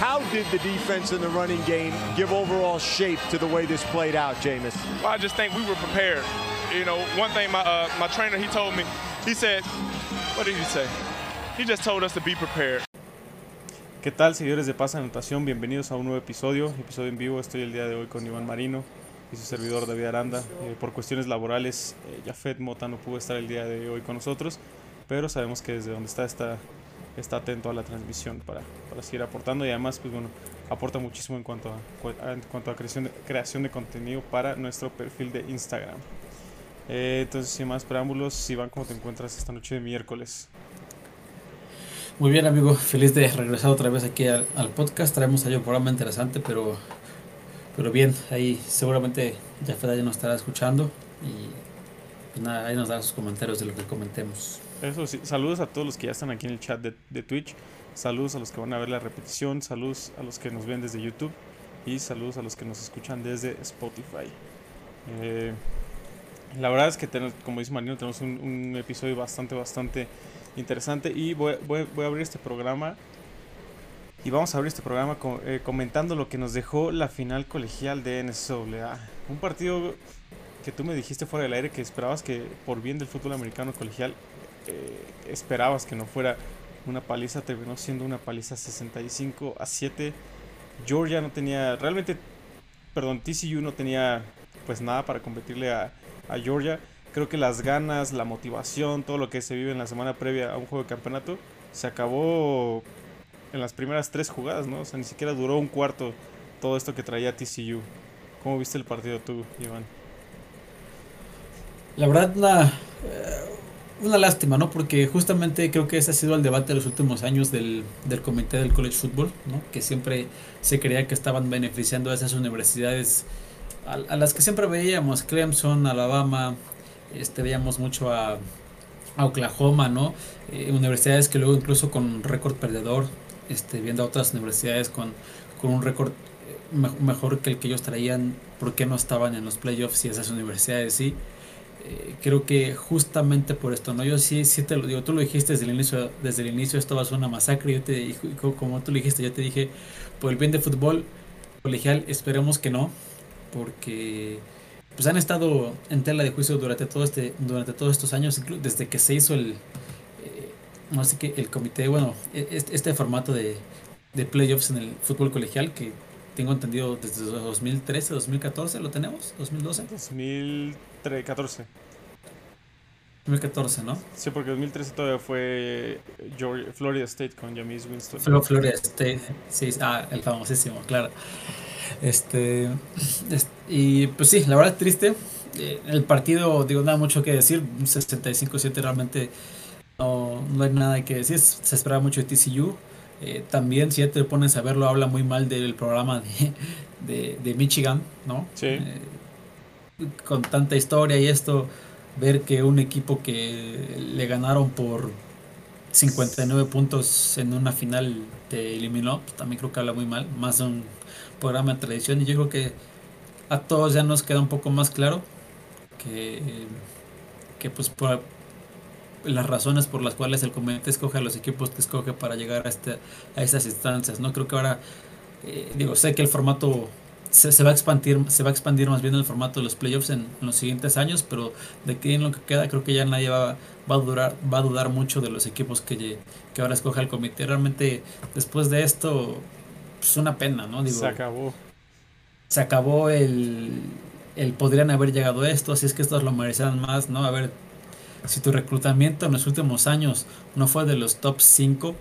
How did the defense and the running game give overall shape to the way this played out, Jameis? Well, I just think we were prepared. You know, one thing my uh, my trainer he told me, he said, what did he say? He just told us to be prepared. ¿Qué tal, seguidores de Pasa Anotación? Bienvenidos a un nuevo episodio, episodio en vivo. Estoy el día de hoy con Iván Marino y su servidor David Aranda. Eh, por cuestiones laborales, eh, Jafet Mota no pudo estar el día de hoy con nosotros, pero sabemos que desde donde está está, está atento a la transmisión para, para seguir aportando y además, pues bueno, aporta muchísimo en cuanto a, en cuanto a creación, de, creación de contenido para nuestro perfil de Instagram. Eh, entonces, sin más preámbulos, Iván, ¿cómo te encuentras esta noche de miércoles? Muy bien, amigo. Feliz de regresar otra vez aquí al, podcast. Traemos ahí un programa interesante, pero, pero bien, ahí seguramente ya ya nos estará escuchando y pues nada, ahí nos dará sus comentarios de lo que comentemos. Eso sí, saludos a todos los que ya están aquí en el chat de, Twitch. Saludos a los que van a ver la repetición. Saludos a los que nos ven desde YouTube. Y saludos a los que nos escuchan desde Spotify. Eh, la verdad es que, tenemos, como dice Marino, tenemos un, episodio bastante, bastante interesante y voy, voy, voy, a abrir este programa y vamos a abrir este programa eh, comentando lo que nos dejó la final colegial de NCAA. Un partido que tú me dijiste fuera del aire que esperabas que por bien del fútbol americano colegial esperabas que no fuera una paliza, terminó siendo una paliza 65 a 7. Georgia no tenía, realmente, perdón, TCU no tenía pues nada para competirle a, Georgia creo que las ganas, la motivación, todo lo que se vive en la semana previa a un juego de campeonato, se acabó en las primeras tres jugadas, ¿no? O sea, ni siquiera duró un cuarto todo esto que traía TCU. ¿Cómo viste el partido tú, Iván? La verdad, una, una lástima, ¿no? Porque justamente creo que ese ha sido el debate de los últimos años del, del comité del college football, ¿no? Que siempre se creía que estaban beneficiando a esas universidades a, las que siempre veíamos, Clemson, Alabama, este, veíamos mucho a, Oklahoma, ¿no? Eh, universidades que luego incluso con récord perdedor, este, viendo a otras universidades con, con un récord me mejor que el que ellos traían, ¿por qué no estaban en los playoffs y esas universidades sí? Eh, creo que justamente por esto, ¿no? Yo sí, sí te lo digo, tú lo dijiste desde el inicio, desde el inicio esto va a ser una masacre, yo te como tú lo dijiste, yo te dije, por el bien de fútbol colegial, esperemos que no, porque pues han estado en tela de juicio durante todo este durante todos estos años desde que se hizo el no sé qué el comité bueno este, este formato de, de, playoffs en el fútbol colegial que tengo entendido desde 2013 2014 lo tenemos 2012 2014 2014, ¿no? Sí, porque 2013 todavía fue Georgia, Florida State con James Winston. Florida State, sí, ah, el famosísimo, claro. Este, y pues sí, la verdad triste. Eh, el partido, digo, nada mucho que decir. 65-7 realmente no, no, hay nada que decir. Se esperaba mucho de TCU. Eh, también, si ya te pones a verlo, habla muy mal del programa de, de, de Michigan, ¿no? Sí. Eh, con tanta historia y esto, ver que un equipo que le ganaron por 59 puntos en una final te eliminó, pues también creo que habla muy mal. Más un programa de tradición y yo creo que a todos ya nos queda un poco más claro que, que pues por las razones por las cuales el comité escoge a los equipos que escoge para llegar a, este, a estas instancias. No creo que ahora, eh, digo, sé que el formato se, se, va a expandir, se va a expandir más bien el formato de los playoffs en, en los siguientes años, pero de aquí en lo que queda creo que ya nadie va, va a durar, va a dudar mucho de los equipos que, que ahora escoge el comité. Realmente después de esto pues una pena, ¿no? Digo, se acabó. Se acabó el, el podrían haber llegado a esto, así es que estos lo merecían más, ¿no? A ver, si tu reclutamiento en los últimos años no fue de los top 5,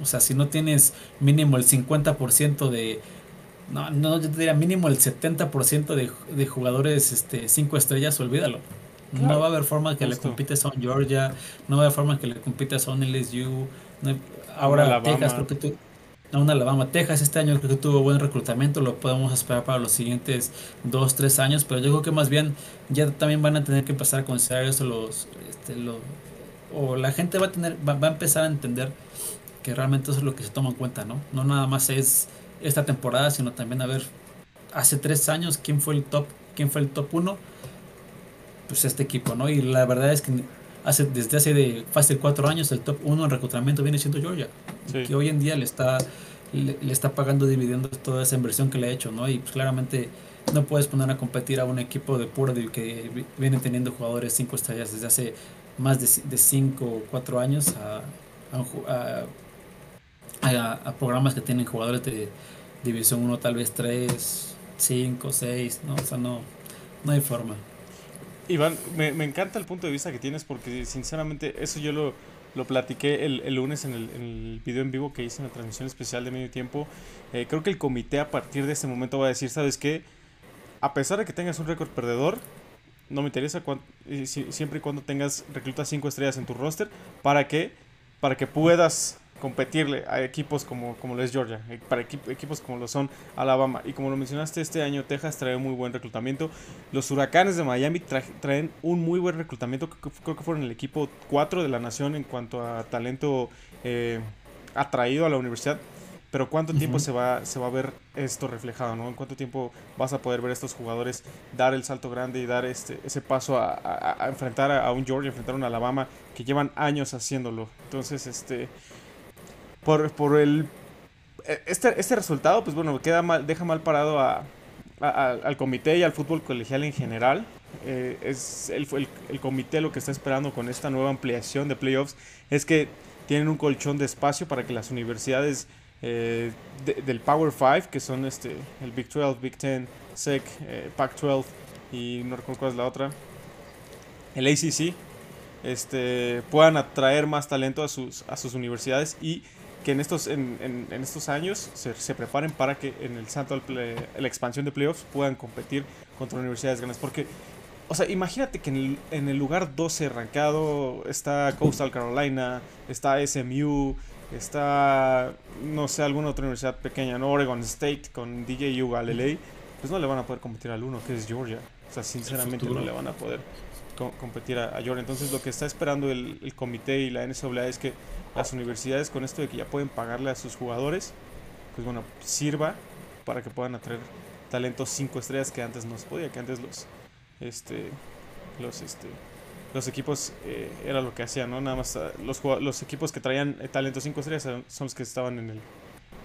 o sea, si no tienes mínimo el 50% de... No, no, yo te diría mínimo el 70% de, de jugadores este, 5 estrellas, olvídalo. Claro. No va a haber forma que Justo. le compites a un Georgia, no va a haber forma que le compites a un LSU. No hay, ahora Texas, creo que tú, a un Alabama, Texas este año creo que tuvo buen reclutamiento, lo podemos esperar para los siguientes 2, 3 años, pero yo creo que más bien ya también van a tener que empezar a considerar eso los, este, lo, o la gente va a tener, va, va, a empezar a entender que realmente eso es lo que se toma en cuenta, ¿no? No nada más es esta temporada, sino también a ver hace 3 años quién fue el top, quién fue el top 1, pues este equipo, ¿no? Y la verdad es que hace, desde hace de fácil cuatro años el top 1 en reclutamiento viene siendo Georgia. Sí. Que hoy en día le está le, está pagando dividendos toda esa inversión que le ha hecho, ¿no? Y pues claramente no puedes poner a competir a un equipo de Purdue que viene teniendo jugadores 5 estrellas desde hace más de 5 o 4 años a, a, a, programas que tienen jugadores de División 1, tal vez 3, 5, 6, ¿no? O sea, no, no hay forma. Iván, me, me encanta el punto de vista que tienes porque sinceramente eso yo lo lo platiqué el, el lunes en el, en el, video en vivo que hice en la transmisión especial de medio tiempo. Eh, creo que el comité a partir de este momento va a decir, ¿sabes qué? A pesar de que tengas un récord perdedor, no me interesa siempre y cuando tengas reclutas 5 estrellas en tu roster para que, para que puedas competirle a equipos como, como lo es Georgia, eh, para equipos como lo son Alabama. Y como lo mencionaste, este año Texas trae muy buen reclutamiento. Los huracanes de Miami traen un muy buen reclutamiento. Creo que fueron el equipo 4 de la nación en cuanto a talento eh, atraído a la universidad. Pero ¿cuánto tiempo se, va, se va a ver esto reflejado? ¿no? ¿En cuánto tiempo vas a poder ver a estos jugadores dar el salto grande y dar este, ese paso a, enfrentar a, a, un Georgia, enfrentar a un Alabama que llevan años haciéndolo? Entonces, este, por, por el e, este, este resultado, pues bueno, queda mal, deja mal parado a, al comité y al fútbol colegial en general. Eh, es el, el, comité lo que está esperando con esta nueva ampliación de playoffs es que tienen un colchón de espacio para que las universidades eh, del Power 5, que son este, el Big 12, Big 10, SEC, eh, Pac 12 y no recuerdo cuál es la otra, el ACC, este, puedan atraer más talento a sus, a sus universidades y que en estos, en, en, estos años se, se, preparen para que en el salto la expansión de playoffs puedan competir contra universidades grandes. Porque, o sea, imagínate que en el, en el lugar 12 arrancado está Coastal Carolina, está SMU, está, no sé, alguna otra universidad pequeña, ¿no? Oregon State con DJU Galilei, pues no le van a poder competir al uno, que es Georgia. O sea, sinceramente no le van a poder competir a, a, Georgia. Entonces, lo que está esperando el, comité y la NCAA es que las universidades con esto de que ya pueden pagarle a sus jugadores, pues bueno, sirva para que puedan atraer talentos 5 estrellas que antes no se podía, que antes los este los este los equipos eh, era lo que hacían, ¿no? Nada más ah, los, los equipos que traían talentos 5 estrellas son los que estaban en el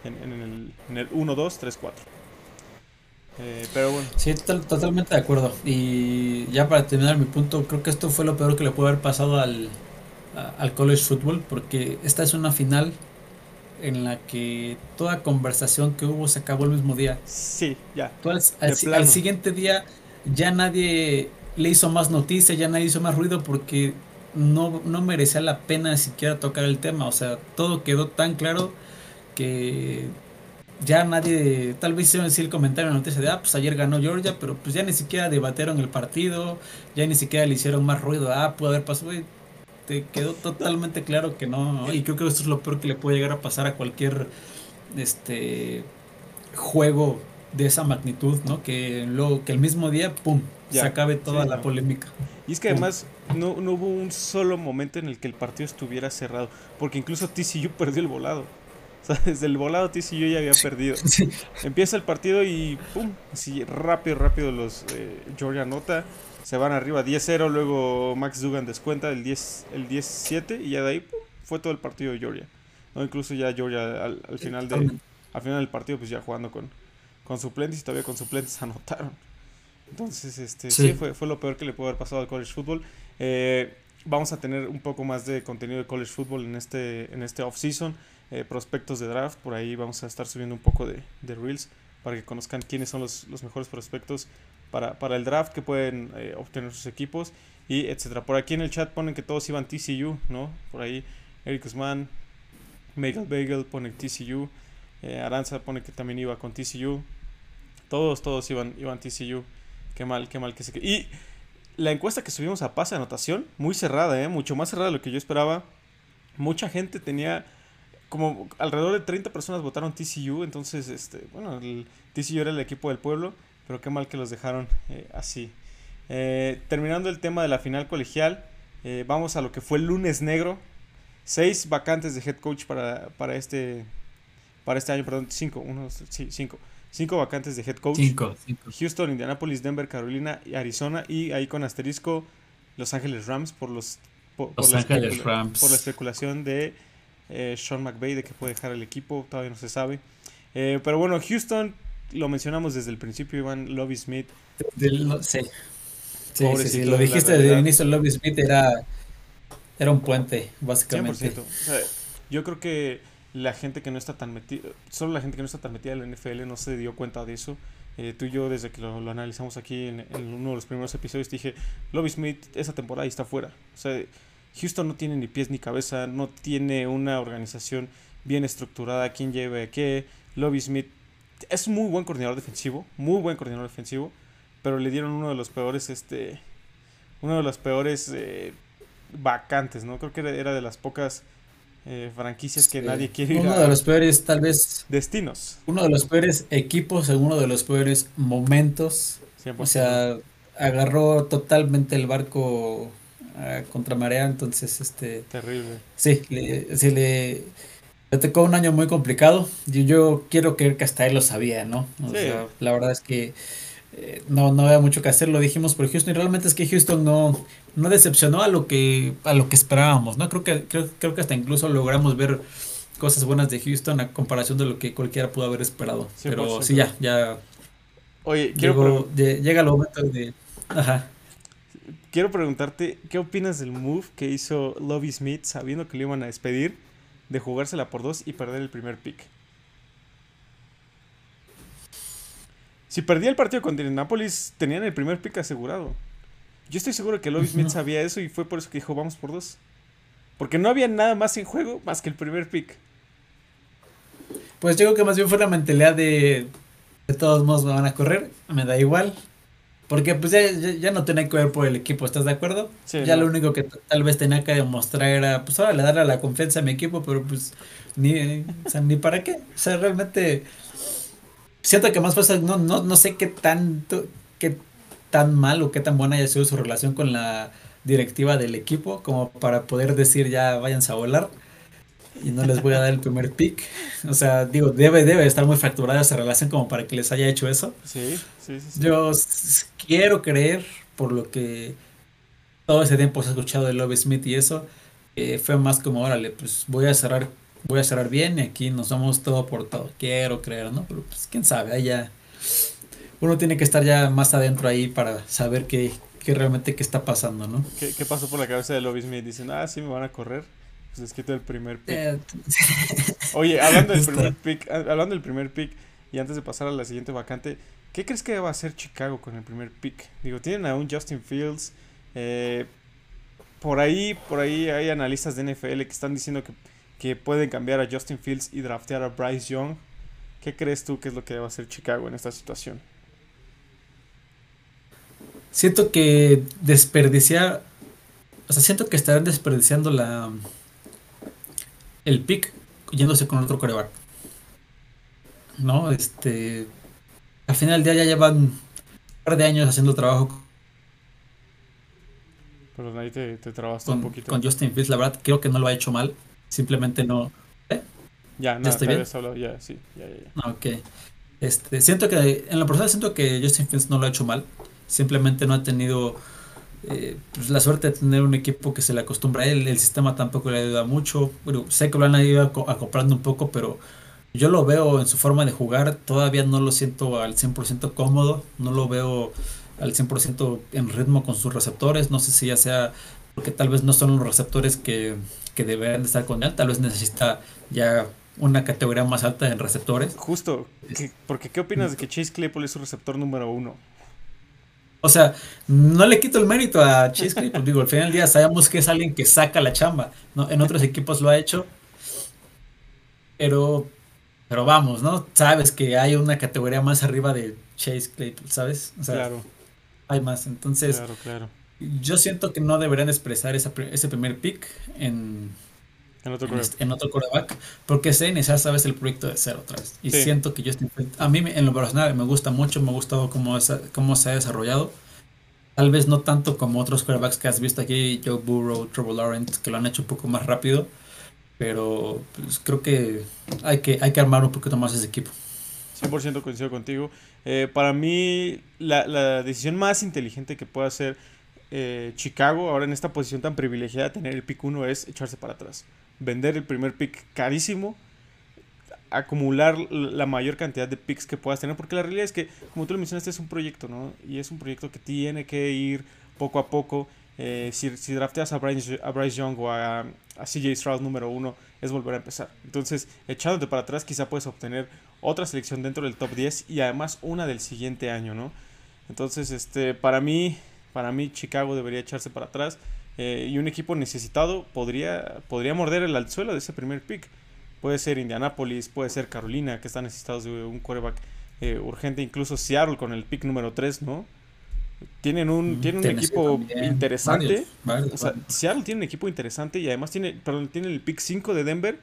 en el, en el 1 2 3 4. Eh, pero bueno. Sí, totalmente de acuerdo. Y ya para terminar mi punto, creo que esto fue lo peor que le puede haber pasado al, al college football porque esta es una final en la que toda conversación que hubo se acabó el mismo día. Sí, ya. al, siguiente día ya nadie le hizo más noticia, ya nadie hizo más ruido porque no, no merecía la pena siquiera tocar el tema. O sea, todo quedó tan claro que ya nadie, tal vez hicieron decir el comentario en la noticia de, ah, pues ayer ganó Georgia, pero pues ya ni siquiera debatieron el partido, ya ni siquiera le hicieron más ruido, ah, pudo haber pasado, te quedó totalmente claro que no, y creo que esto es lo peor que le puede llegar a pasar a cualquier este juego de esa magnitud, ¿no? Que luego que el mismo día, pum, se acabe toda la polémica. Y es que además no, no, hubo un solo momento en el que el partido estuviera cerrado, porque incluso TCU perdió el volado. O sea, desde el volado TCU ya había perdido. Empieza el partido y pum, así rápido, rápido los eh, Georgia anota se van arriba 10-0, luego Max Dugan descuenta el 10 el 17 y ya de ahí fue todo el partido de Georgia. ¿no? Incluso ya Georgia al, final de al final del partido pues ya jugando con, con suplentes y todavía con suplentes anotaron. Entonces, este sí, fue, fue, lo peor que le pudo haber pasado al college football. Eh, vamos a tener un poco más de contenido de college football en este en este off season, eh, prospectos de draft, por ahí vamos a estar subiendo un poco de, de reels para que conozcan quiénes son los, los mejores prospectos para, para el draft que pueden eh, obtener sus equipos y etcétera. Por aquí en el chat ponen que todos iban TCU, ¿no? Por ahí Eric Usman, Megal Bagel pone TCU, eh, Aranza pone que también iba con TCU. Todos, todos iban, iban TCU. Qué mal, qué mal que se... Y la encuesta que subimos a pase de anotación, muy cerrada, ¿eh? Mucho más cerrada de lo que yo esperaba. Mucha gente tenía como alrededor de 30 personas votaron TCU, entonces, este, bueno, el TCU era el equipo del pueblo. Pero qué mal que los dejaron eh, así. Eh, terminando el tema de la final colegial, eh, vamos a lo que fue el lunes negro. Seis vacantes de head coach para, para este para este año, perdón, cinco, uno, sí, cinco. Cinco vacantes de head coach. Cinco, Houston, Indianapolis, Denver, Carolina y Arizona. Y ahí con asterisco Los Ángeles Rams por los Los Ángeles Rams. Por la especulación de eh, Sean McVay de que puede dejar el equipo, todavía no se sabe. Eh, pero bueno, Houston, lo mencionamos desde el principio, Iván, Lobby Smith. No, sí. Sí, sí, lo dijiste desde el inicio, Lobby Smith era, era un puente, básicamente. 100%. O sea, yo creo que la gente que no está tan metida, solo la gente que no está tan metida en la NFL no se dio cuenta de eso. Eh, tú y yo, desde que lo, lo analizamos aquí en, en uno de los primeros episodios, dije, Lobby Smith esa temporada está fuera. O sea, Houston no tiene ni pies ni cabeza, no tiene una organización bien estructurada, quién lleve a qué. Lobby Smith es un muy buen coordinador defensivo, muy buen coordinador defensivo, pero le dieron uno de los peores, este, uno de los peores eh, vacantes, ¿no? Creo que era, era de las pocas eh, franquicias que Sí. nadie quiere ir Uno a de los peores, tal vez, destinos. uno de los peores equipos en uno de los peores momentos. 100%. O sea, agarró totalmente el barco a contramarea, entonces, este, terrible. sí, le, sí le, le tocó un año muy complicado. Y yo quiero creer que hasta él lo sabía, ¿no? O Sí. sea, la verdad es que eh, no, no había mucho que hacer, lo dijimos por Houston, y realmente es que Houston no, no decepcionó a lo que, a lo que esperábamos, ¿no? Creo que, creo, creo que hasta incluso logramos ver cosas buenas de Houston a comparación de lo que cualquiera pudo haber esperado. Pero 100%. sí, ya, ya Oye, quiero, llegó- llega el momento de... Ajá. Quiero preguntarte, ¿qué opinas del move que hizo Lobby Smith sabiendo que le iban a despedir de jugársela por dos y perder el primer pick? Si perdía el partido contra Indianapolis, tenían el primer pick asegurado. Yo estoy seguro que Lobby Smith Ujú. sabía eso y fue por eso que dijo, vamos por dos. Porque no había nada más en juego más que el primer pick. Pues yo creo que más bien fue la mentalidad de de todos modos me van a correr, me da igual. Porque pues ya, ya, ya no tenía que ver por el equipo, ¿estás de acuerdo? Sí, ya no. lo único que tal vez tenía que demostrar era, pues ahora le darle la confianza a mi equipo, pero pues ni, o sea, ni para qué. O sea, realmente siento que más cosas, no, no, no sé qué tanto, qué tan mal o qué tan buena haya sido su relación con la directiva del equipo, como para poder decir ya váyanse a volar y no les voy a dar el primer pick. O sea, digo, debe, debe estar muy fracturada esa relación como para que les haya hecho eso. Sí, sí, sí. sí. Yo quiero creer, por lo que todo ese tiempo se ha escuchado de Love Smith y eso, eh, fue más como, órale, pues voy a cerrar, voy a cerrar bien y aquí nos vamos todo por todo. Quiero creer, ¿no? Pero pues quién sabe, ahí ya uno tiene que estar ya más adentro ahí para saber qué, qué realmente qué está pasando, ¿no? ¿Qué, qué pasó por la cabeza de Lobby Smith? Dicen, ah, sí, me van a correr. Pues les quito el primer pick. Eh, Oye, hablando del primer pick, a- hablando del primer pick y antes de pasar a la siguiente vacante, ¿qué crees que va a hacer Chicago con el primer pick? Digo, tienen a un Justin Fields, eh, por ahí, por ahí hay analistas de NFL que están diciendo que, que pueden cambiar a Justin Fields y draftear a Bryce Young. ¿Qué crees tú que es lo que va a hacer Chicago en esta situación? Siento que desperdiciar, o sea, siento que estarán desperdiciando la el pick yéndose con otro coreback. ¿No? Este, al final del día ya llevan un par de años haciendo trabajo Pero ahí te, te trabaste un con, poquito. con Justin Fields, la verdad creo que no lo ha hecho mal, simplemente no, ya, nada, estoy te bien? hablado, ya, sí, ya, ya, ya. no, ok. Este, siento que, en la persona siento que Justin Fields no lo ha hecho mal, simplemente no ha tenido eh, pues, la suerte de tener un equipo que se le acostumbra a él, el sistema tampoco le ayuda mucho, bueno, sé que lo han ido aco- acoplando un poco, pero yo lo veo en su forma de jugar, todavía no lo siento al 100% cómodo, no lo veo al 100% en ritmo con sus receptores, no sé si ya sea porque tal vez no son los receptores que, que deberían de estar con él, tal vez necesita ya una categoría más alta en receptores. Justo, ¿qué- porque ¿qué opinas de que Chase Claypool es su receptor número uno? O sea, no le quito el mérito a Chase Claypool. Digo, al final del día sabemos que es alguien que saca la chamba. ¿no? En otros equipos lo ha hecho. Pero, pero vamos, ¿no? Sabes que hay una categoría más arriba de Chase Claypool, ¿sabes? O sea, claro, hay más. Entonces, claro, claro. yo siento que no deberían expresar esa ese primer pick en, En otro en, correo. este- en otro coreback, porque sé iniciar, sabes, el proyecto de cero otra vez. Y Sí. siento que Justin Fields, a mí en lo personal me gusta mucho, me ha gustado cómo, esa- cómo se ha desarrollado. Tal vez no tanto como otros quarterbacks que has visto aquí, Joe Burrow, Trevor Lawrence, que lo han hecho un poco más rápido. Pero pues, creo que hay, que hay que armar un poquito más ese equipo. 100% coincido contigo. Eh, para mí, la, la decisión más inteligente que puede hacer eh, Chicago ahora en esta posición tan privilegiada tener el pick 1 es echarse para atrás. Vender el primer pick carísimo, acumular la mayor cantidad de picks que puedas tener, porque la realidad es que, como tú lo mencionaste, es un proyecto, ¿no? Y es un proyecto que tiene que ir poco a poco. Eh, si, si, drafteas a Bryce, a Bryce Young o a, a, CJ Stroud número uno, es volver a empezar. Entonces, echándote para atrás, quizá puedes obtener otra selección dentro del top 10 y además una del siguiente año, ¿no? Entonces, este, para mí, para mí Chicago debería echarse para atrás eh, y un equipo necesitado podría, podría morder el alzuelo de ese primer pick. Puede ser Indianapolis, puede ser Carolina, que están necesitados de un quarterback eh, urgente, incluso Seattle con el pick número 3, ¿no? Tienen un, tienen un equipo interesante. o sea, Seattle tiene un equipo interesante y además tiene, perdón, tiene el pick 5 de Denver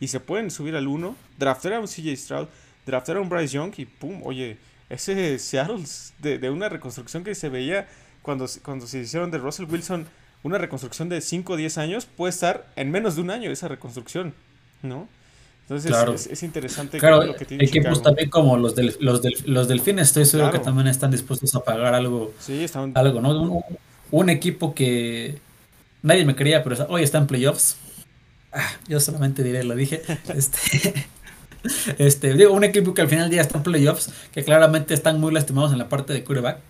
y se pueden subir al 1, draftear a un CJ Stroud, draftear a un Bryce Young y pum, oye, ese Seattle de, de una reconstrucción que se veía cuando, cuando se hicieron de Russell Wilson una reconstrucción de 5 o 10 años, puede estar en menos de un año esa reconstrucción, ¿no? Entonces es, interesante claro, lo que tiene equipos también como los del, los, del, los delfines, estoy seguro que también están dispuestos a pagar algo, sí, están... algo ¿no? Un, un, equipo que nadie me quería, pero hoy está en playoffs. Ah, yo solamente diré, lo dije. Este, este, digo, un equipo que al final del día está en playoffs, que claramente están muy lastimados en la parte de quarterback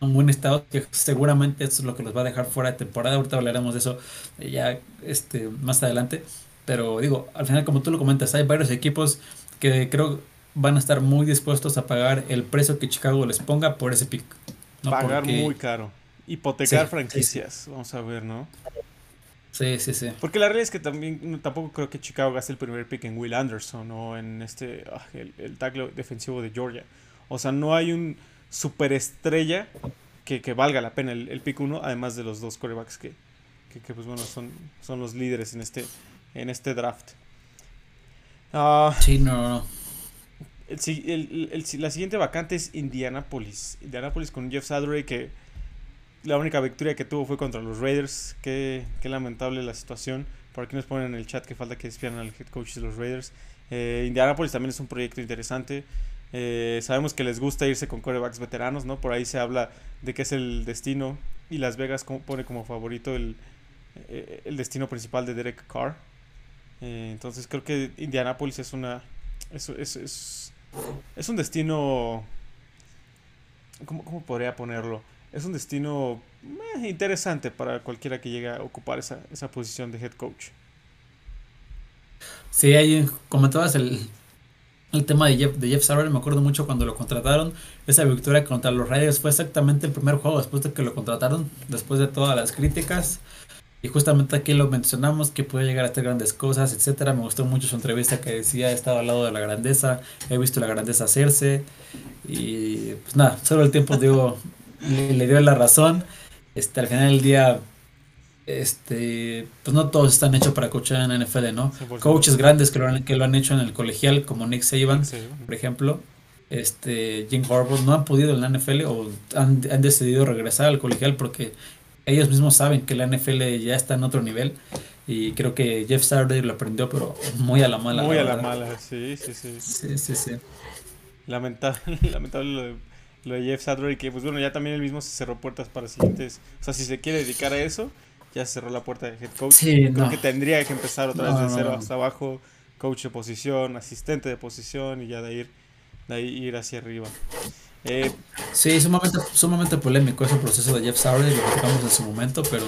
un buen estado que seguramente esto es lo que los va a dejar fuera de temporada ahorita hablaremos de eso ya este más adelante pero digo, al final como tú lo comentas, hay varios equipos que creo van a estar muy dispuestos a pagar el precio que Chicago les ponga por ese pick. Pagar muy caro. Hipotecar franquicias, vamos a ver, ¿no? Sí, sí, sí. Porque la realidad es que también tampoco creo que Chicago gaste el primer pick en Will Anderson o en este ah, el, el tackle defensivo de Georgia. O sea, no hay un superestrella que, que valga la pena el, pick 1, además de los dos corebacks que, que, pues bueno, son, son los líderes en este, en este draft. Uh, sí, no, El, el, la siguiente vacante es Indianapolis. Indianapolis con Jeff Saturday que la única victoria que tuvo fue contra los Raiders. Qué, qué lamentable la situación. Por aquí nos ponen en el chat que falta que despierten al head coach de los Raiders. Eh, Indianapolis también es un proyecto interesante. Eh, sabemos que les gusta irse con corebacks veteranos, ¿no? Por ahí se habla de que es el destino y Las Vegas pone como favorito el, eh, el destino principal de Derek Carr. Eh, entonces creo que Indianapolis es una. Es, es, es, un destino. ¿cómo, ¿Cómo, podría ponerlo? Es un destino eh, interesante para cualquiera que llegue a ocupar esa, esa posición de head coach. Sí, ahí comentabas el, el tema de Jeff, de Jeff Sarver, me acuerdo mucho cuando lo contrataron. Esa victoria contra los Raiders fue exactamente el primer juego después de que lo contrataron, después de todas las críticas. Y justamente aquí lo mencionamos, que puede llegar a hacer grandes cosas, etcétera. Me gustó mucho su entrevista que decía, he estado al lado de la grandeza, he visto la grandeza hacerse. Y pues nada, solo el tiempo digo, le, dio la razón. Este, al final del día, este, pues no todos están hechos para coachar en la NFL, ¿no? Coaches grandes que lo, han, que lo han hecho en el colegial, como Nick Saban, por ejemplo. Este, Jim Harbaugh no han podido en la NFL o han, han decidido regresar al colegial porque ellos mismos saben que la NFL ya está en otro nivel. Y creo que Jeff Saturday lo aprendió, pero muy a la mala. Muy a la mala, sí, sí, sí. Sí, sí, sí. Lamentable, lamentable lo de, Jeff Saturday, que pues bueno, ya también él mismo se cerró puertas para siguientes. O sea, si se quiere dedicar a eso, ya se cerró la puerta de head coach. Sí, creo que tendría que empezar otra vez de cero hasta abajo, coach de posición, asistente de posición y ya de ir, de ahí ir hacia arriba. Eh, sí, sumamente, sumamente polémico ese proceso de Jeff Sauer, lo tocamos en su momento, pero,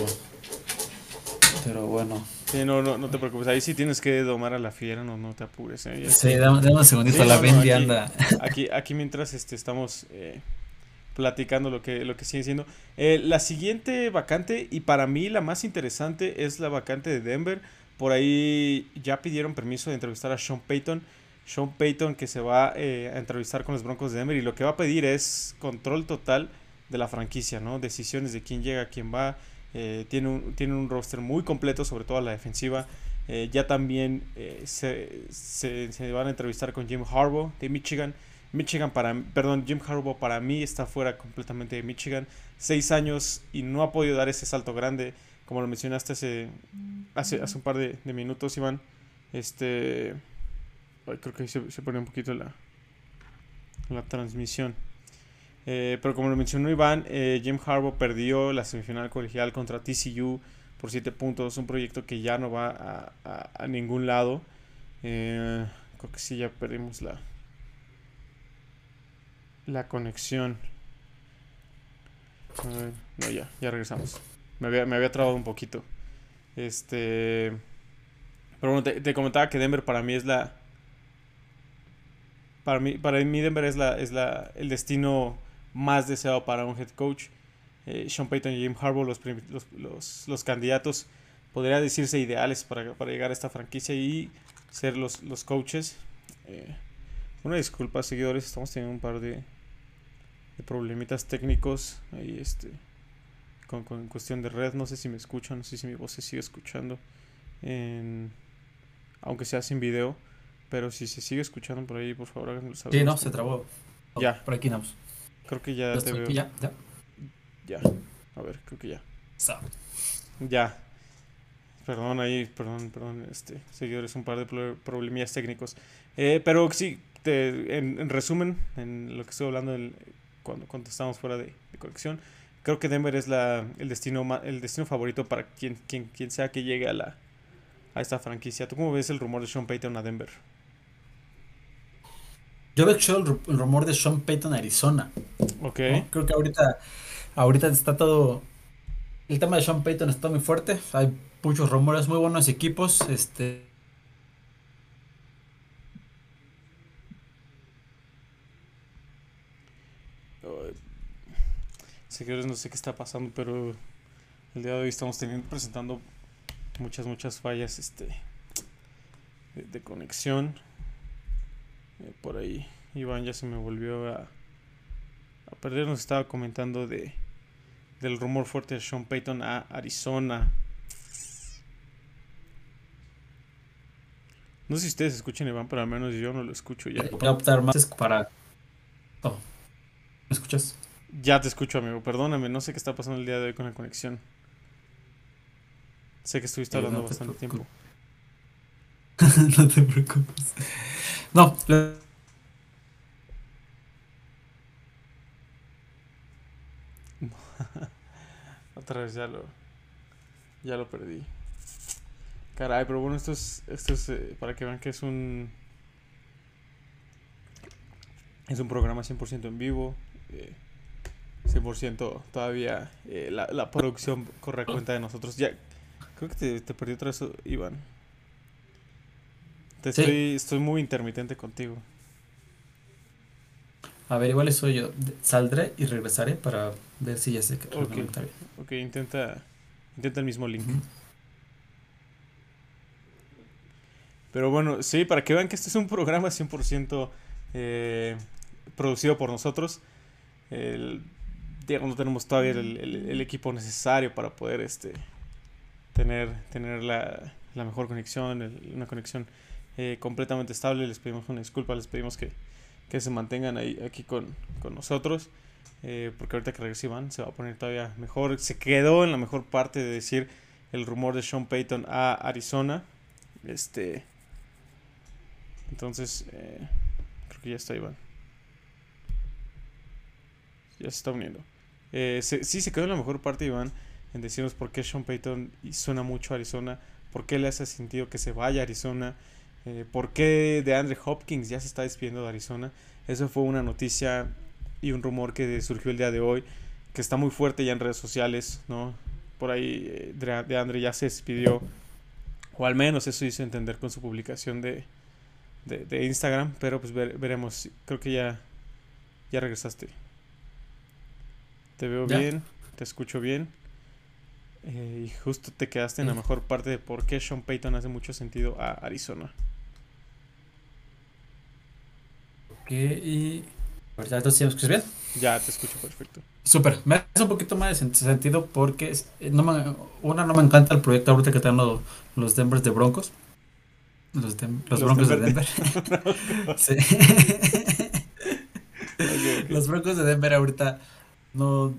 pero bueno. Sí, no, no, no te preocupes, ahí sí tienes que domar a la fiera, no, no te apures. ¿eh? Sí, dame, un segundito, la no, anda. Aquí, aquí mientras este, estamos eh, platicando lo que, lo que sigue siendo. Eh, la siguiente vacante, y para mí la más interesante, es la vacante de Denver. Por ahí ya pidieron permiso de entrevistar a Sean Payton. Sean Payton que se va eh, a entrevistar con los Broncos de Denver y lo que va a pedir es control total de la franquicia, ¿no? Decisiones de quién llega, quién va. Eh, tiene, un, tiene un roster muy completo, sobre todo a la defensiva. Ya también se, se, van a entrevistar con Jim Harbaugh de Michigan. Michigan para, perdón, Jim Harbaugh para mí está fuera completamente de Michigan. Seis años y no ha podido dar ese salto grande, como lo mencionaste hace, hace, hace un par de, de minutos, Iván. Este, creo que ahí se, pone un poquito la, la transmisión. Eh, pero como lo mencionó Iván, eh, Jim Harbaugh perdió la semifinal colegial contra TCU por 7 puntos. Un proyecto que ya no va a, ningún lado. Eh, creo que sí, ya perdimos la, la conexión. no, ya, ya regresamos. Me había, me había trabado un poquito. Este. Pero bueno, te, comentaba que Denver para mí es la. Para mí, para mí Denver es la, es la, el destino más deseado para un head coach. Eh, Sean Payton y Jim Harbaugh, los, los, los, candidatos, podría decirse ideales para, para, llegar a esta franquicia y ser los, los coaches. Eh, una disculpa, seguidores, estamos teniendo un par de, de problemitas técnicos ahí, este, con, con, cuestión de red. No sé si me escuchan, no sé si mi voz se sigue escuchando, aunque sea sin video. Pero si se sigue escuchando por ahí, por favor, háganlo saber. Sí, no, se trabó. Ya. Por aquí vamos. Creo que ya te veo. Ya, ya. Ya. A ver, creo que ya. Ya. Perdón ahí, perdón, perdón, este, seguidores, un par de problemillas técnicos. Eh, pero sí, te, en, resumen, en lo que estoy hablando cuando, cuando estábamos fuera de, conexión, creo que Denver es la, el, destino, el destino favorito para quien, quien, quien sea que llegue a, la, a esta franquicia. ¿Tú cómo ves el rumor de Sean Payton a Denver? Yo veo el, el rumor de Sean Payton a Arizona. Ok. Creo que ahorita, ahorita está todo. El tema de Sean Payton está muy fuerte. Hay muchos rumores, muy buenos equipos. Este. Señores, no sé qué está pasando, pero el día de hoy estamos teniendo, presentando muchas, muchas fallas este, de conexión. Eh, por ahí Iván ya se me volvió a, a perder. Nos estaba comentando de del rumor fuerte de Sean Payton a Arizona. No sé si ustedes escuchan Iván, pero al menos yo no lo escucho ya. Voy a optar más para... Oh. ¿Me escuchas? Ya te escucho, amigo. Perdóname, no sé qué está pasando el día de hoy con la conexión. Sé que estuviste hablando bastante tiempo. no te preocupes. No. Otra vez ya lo. Ya lo perdí. Caray, pero bueno, esto es. Esto es eh, para que vean que es un. Es un programa 100% en vivo. 100% eh, todavía eh, la, la, producción corre cuenta de nosotros. Ya. Creo que te, te perdí otra vez, Iván estoy, estoy muy intermitente contigo. A ver, igual soy yo. Saldré y regresaré para ver si ya sé que okay. ok, intenta, intenta el mismo link. Pero bueno, sí, para que vean que este es un programa 100% eh, producido por nosotros. El, digamos, no tenemos todavía el, equipo necesario para poder este, tener, tener la, la mejor conexión, una conexión eh, completamente estable. Les pedimos una disculpa, les pedimos que, se mantengan ahí aquí con, nosotros. Eh, porque ahorita que regrese Iván se va a poner todavía mejor. Se quedó en la mejor parte de decir el rumor de Sean Payton a Arizona. Este. Entonces, eh, creo que ya está Iván. Ya se está uniendo. Sí, se quedó en la mejor parte, Iván, en decirnos por qué Sean Payton suena mucho a Arizona, por qué le hace sentido que se vaya a Arizona. Eh, ¿Por qué de Andre Hopkins ya se está despidiendo de Arizona? Eso fue una noticia y un rumor que surgió el día de hoy, que está muy fuerte ya en redes sociales, ¿no? Por ahí eh, de Andre ya se despidió, o al menos eso hizo entender con su publicación de, de, Instagram, pero pues veremos, creo que ya, ya regresaste. Te veo bien, te escucho bien. Eh, y justo te quedaste en la mejor parte de por qué Sean Payton hace mucho sentido a Arizona. y. Pues ya entonces, ¿me escuchas bien? Ya te escucho perfecto. Súper, me hace un poquito más de sentido porque eh, no me, una no me encanta el proyecto ahorita que están los, los Denver de Broncos. Los, los, Broncos de Denver. sí. Los Broncos de Denver ahorita no,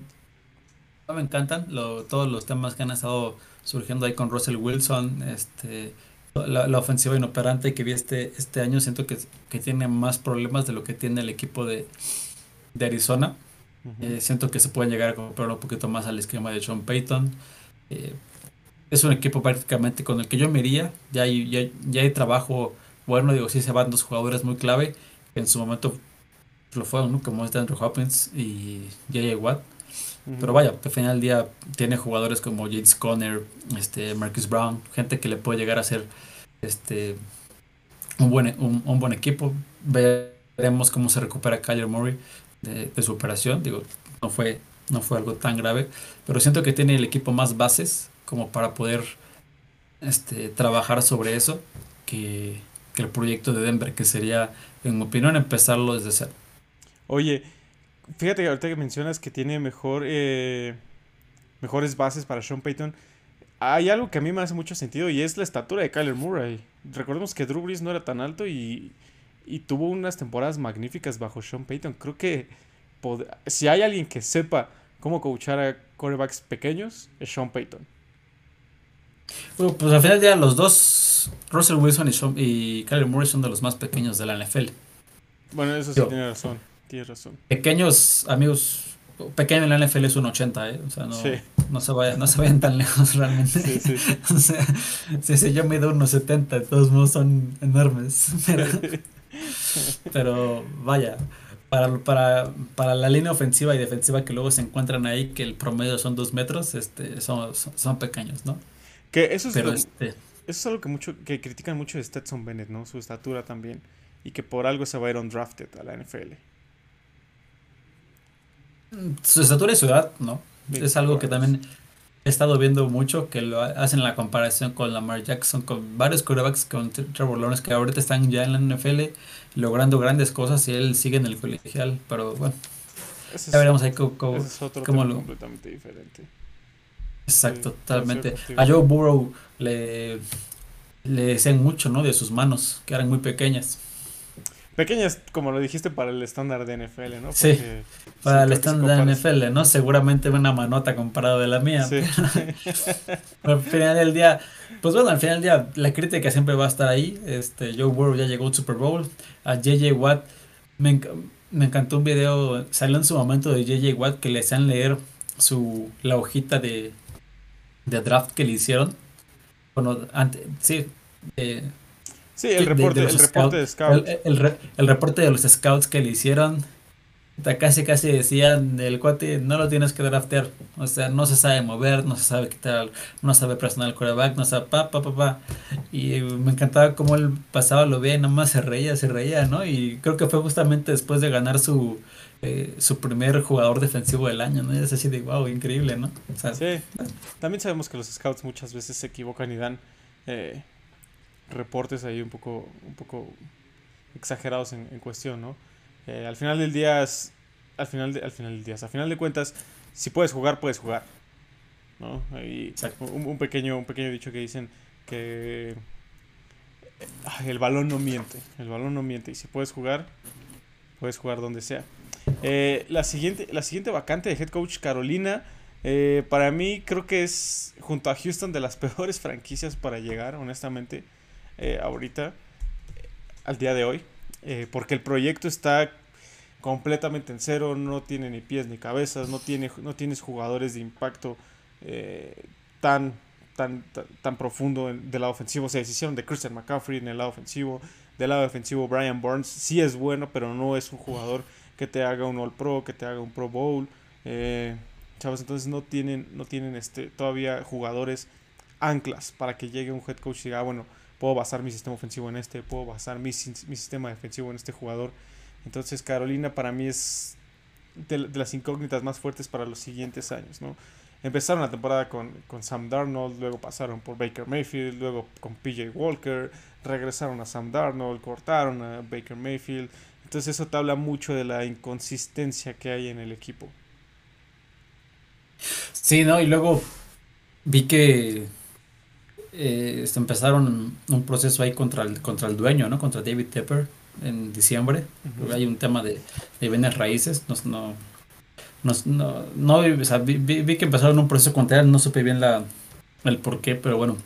no me encantan. Lo, todos los temas que han estado surgiendo ahí con Russell Wilson, este la, ofensiva inoperante que vi este, este año siento que, tiene más problemas de lo que tiene el equipo de, Arizona. Eh, siento que se pueden llegar a comprar un poquito más al esquema de Sean Payton. Eh, es un equipo prácticamente con el que yo me iría. Ya hay, ya, ya hay trabajo bueno, digo, sí se van dos jugadores muy clave. En su momento lo fueron, ¿no? Como es Andrew Hopkins y J.J. Watt. Pero vaya, al final del día tiene jugadores como James Conner, este, Marcus Brown, gente que le puede llegar a ser este, un, buen, un, un buen equipo. Veremos cómo se recupera Kyler Murray de, de, su operación. Digo, no fue, no fue algo tan grave, pero siento que tiene el equipo más bases como para poder este, trabajar sobre eso que, que el proyecto de Denver, que sería, en mi opinión, empezarlo desde cero. Oye, fíjate que ahorita que mencionas que tiene mejor, eh, mejores bases para Sean Payton, hay algo que a mí me hace mucho sentido y es la estatura de Kyler Murray. Recordemos que Drew Brees no era tan alto y, y tuvo unas temporadas magníficas bajo Sean Payton. Creo que si hay alguien que sepa cómo coachar a quarterbacks pequeños, es Sean Payton. Bueno, pues al final del día los dos, Russell Wilson y, Sean, y Kyler Murray son de los más pequeños de la NFL. Bueno, eso sí Yo, tiene razón. Tienes razón. Pequeños, amigos, pequeño en la NFL es un 80, ¿eh? O sea, no, sí. no, se, vaya, no se vayan tan lejos realmente. Sí, sí. o sea, sí, sí, yo mido unos 70, de todos modos son enormes. Pero, pero vaya, para, para, para, la línea ofensiva y defensiva que luego se encuentran ahí, que el promedio son dos metros, este, son, son, son pequeños, ¿no? Que eso es, Pero lo, este... eso es algo que mucho que critican mucho de Stetson Bennett, ¿no? Su estatura también. Y que por algo se va a ir on drafted a la NFL. Su estatura y su edad, ¿no? es algo que también he estado viendo mucho, que lo hacen la comparación con Lamar Jackson, con varios quarterbacks, con Trevor Lawrence, que ahorita están ya en la NFL logrando grandes cosas y él sigue en el colegial. Pero bueno, ese ya veremos ahí cómo, cómo, es otro cómo tema lo... completamente diferente. Exacto, Sí, totalmente. A Joe Burrow le, le decían mucho, ¿no? De sus manos, que eran muy pequeñas. Pequeñas, como lo dijiste, para el estándar de NFL, ¿no? Sí, Para el estándar de NFL, ¿no? Seguramente una manota comparado de la mía. Sí. Pero al final del día, pues bueno, al final del día la crítica siempre va a estar ahí. Este, Joe Burrow ya llegó al Super Bowl. A JJ Watt, me, enc- me encantó un video, salió en su momento de JJ Watt que le hacían leer su, la hojita de, de draft que le hicieron. Bueno, antes, sí, eh, Sí, el de- reporte, de el los reporte de scout- Scout. El, el re- el reporte de los scouts que le hicieron. Casi, casi decían, el cuate no lo tienes que draftear. O sea, no se sabe mover, no se sabe quitar, no sabe presionar el quarterback, no sabe pa, pa, pa, pa. Y me encantaba cómo él pasaba, lo veía y nada más se reía, se reía, ¿no? Y creo que fue justamente después de ganar su, eh, su primer jugador defensivo del año, ¿no? Y es así de, wow, increíble, ¿no? O sea, Sí, también sabemos que los scouts muchas veces se equivocan y dan eh, reportes ahí un poco, un poco exagerados en, en cuestión, ¿no? Eh, al final del día, es- al final, de- al final del día, al final de cuentas, si puedes jugar, puedes jugar, ¿no? Exacto. un, un pequeño, un pequeño dicho que dicen que eh, ay, el balón no miente, el balón no miente y si puedes jugar, puedes jugar donde sea. Eh, la, siguiente, la siguiente vacante de head coach Carolina, eh, para mí creo que es junto a Houston de las peores franquicias para llegar, honestamente, eh, ahorita, al día de hoy, eh, porque el proyecto está completamente en cero, no tiene ni pies ni cabezas, no, tiene, no tienes jugadores de impacto eh, tan, tan, tan, profundo en- del lado ofensivo. Se deshicieron de Christian McCaffrey en el lado ofensivo. Del lado defensivo, Brian Burns sí es bueno, pero no es un jugador que te haga un All Pro, que te haga un Pro Bowl. Chavos, entonces no tienen, no tienen este, todavía jugadores anclas para que llegue un head coach y diga, "Ah, bueno, puedo basar mi sistema ofensivo en este, puedo basar mi, mi sistema defensivo en este jugador. Entonces Carolina para mí es de, de las incógnitas más fuertes para los siguientes años, ¿no? Empezaron la temporada con, con Sam Darnold, luego pasaron por Baker Mayfield, luego con PJ Walker, regresaron a Sam Darnold, cortaron a Baker Mayfield. Entonces eso te habla mucho de la inconsistencia que hay en el equipo. Sí, ¿no? Y luego vi que eh, este, empezaron un proceso ahí contra el, contra el dueño, ¿no? Contra David Tepper en diciembre. Ujú. Hay un tema de, de bienes raíces. No, no, no, no, no, o sea, vi, vi- vi que empezaron un proceso contra él, no supe bien la, el por qué, pero bueno,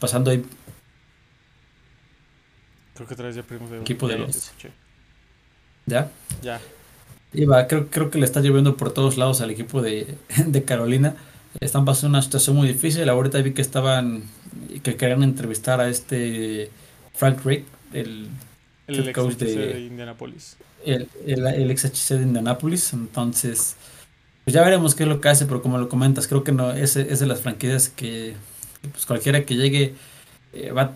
pasando ahí, Creo que otra vez ya perdimos de Equipo de ya los-. ¿ya? Ya. Iba, creo, creo que le está lloviendo por todos lados al equipo de, de Carolina. Están pasando una situación muy difícil. Ahorita vi que estaban, que querían entrevistar a este Frank Rick, el, el coach de, de Indianapolis. El, el, el, ex HC de Indianapolis. Entonces, pues ya veremos qué es lo que hace, pero como lo comentas, creo que no es, es de las franquicias que pues cualquiera que llegue eh, va,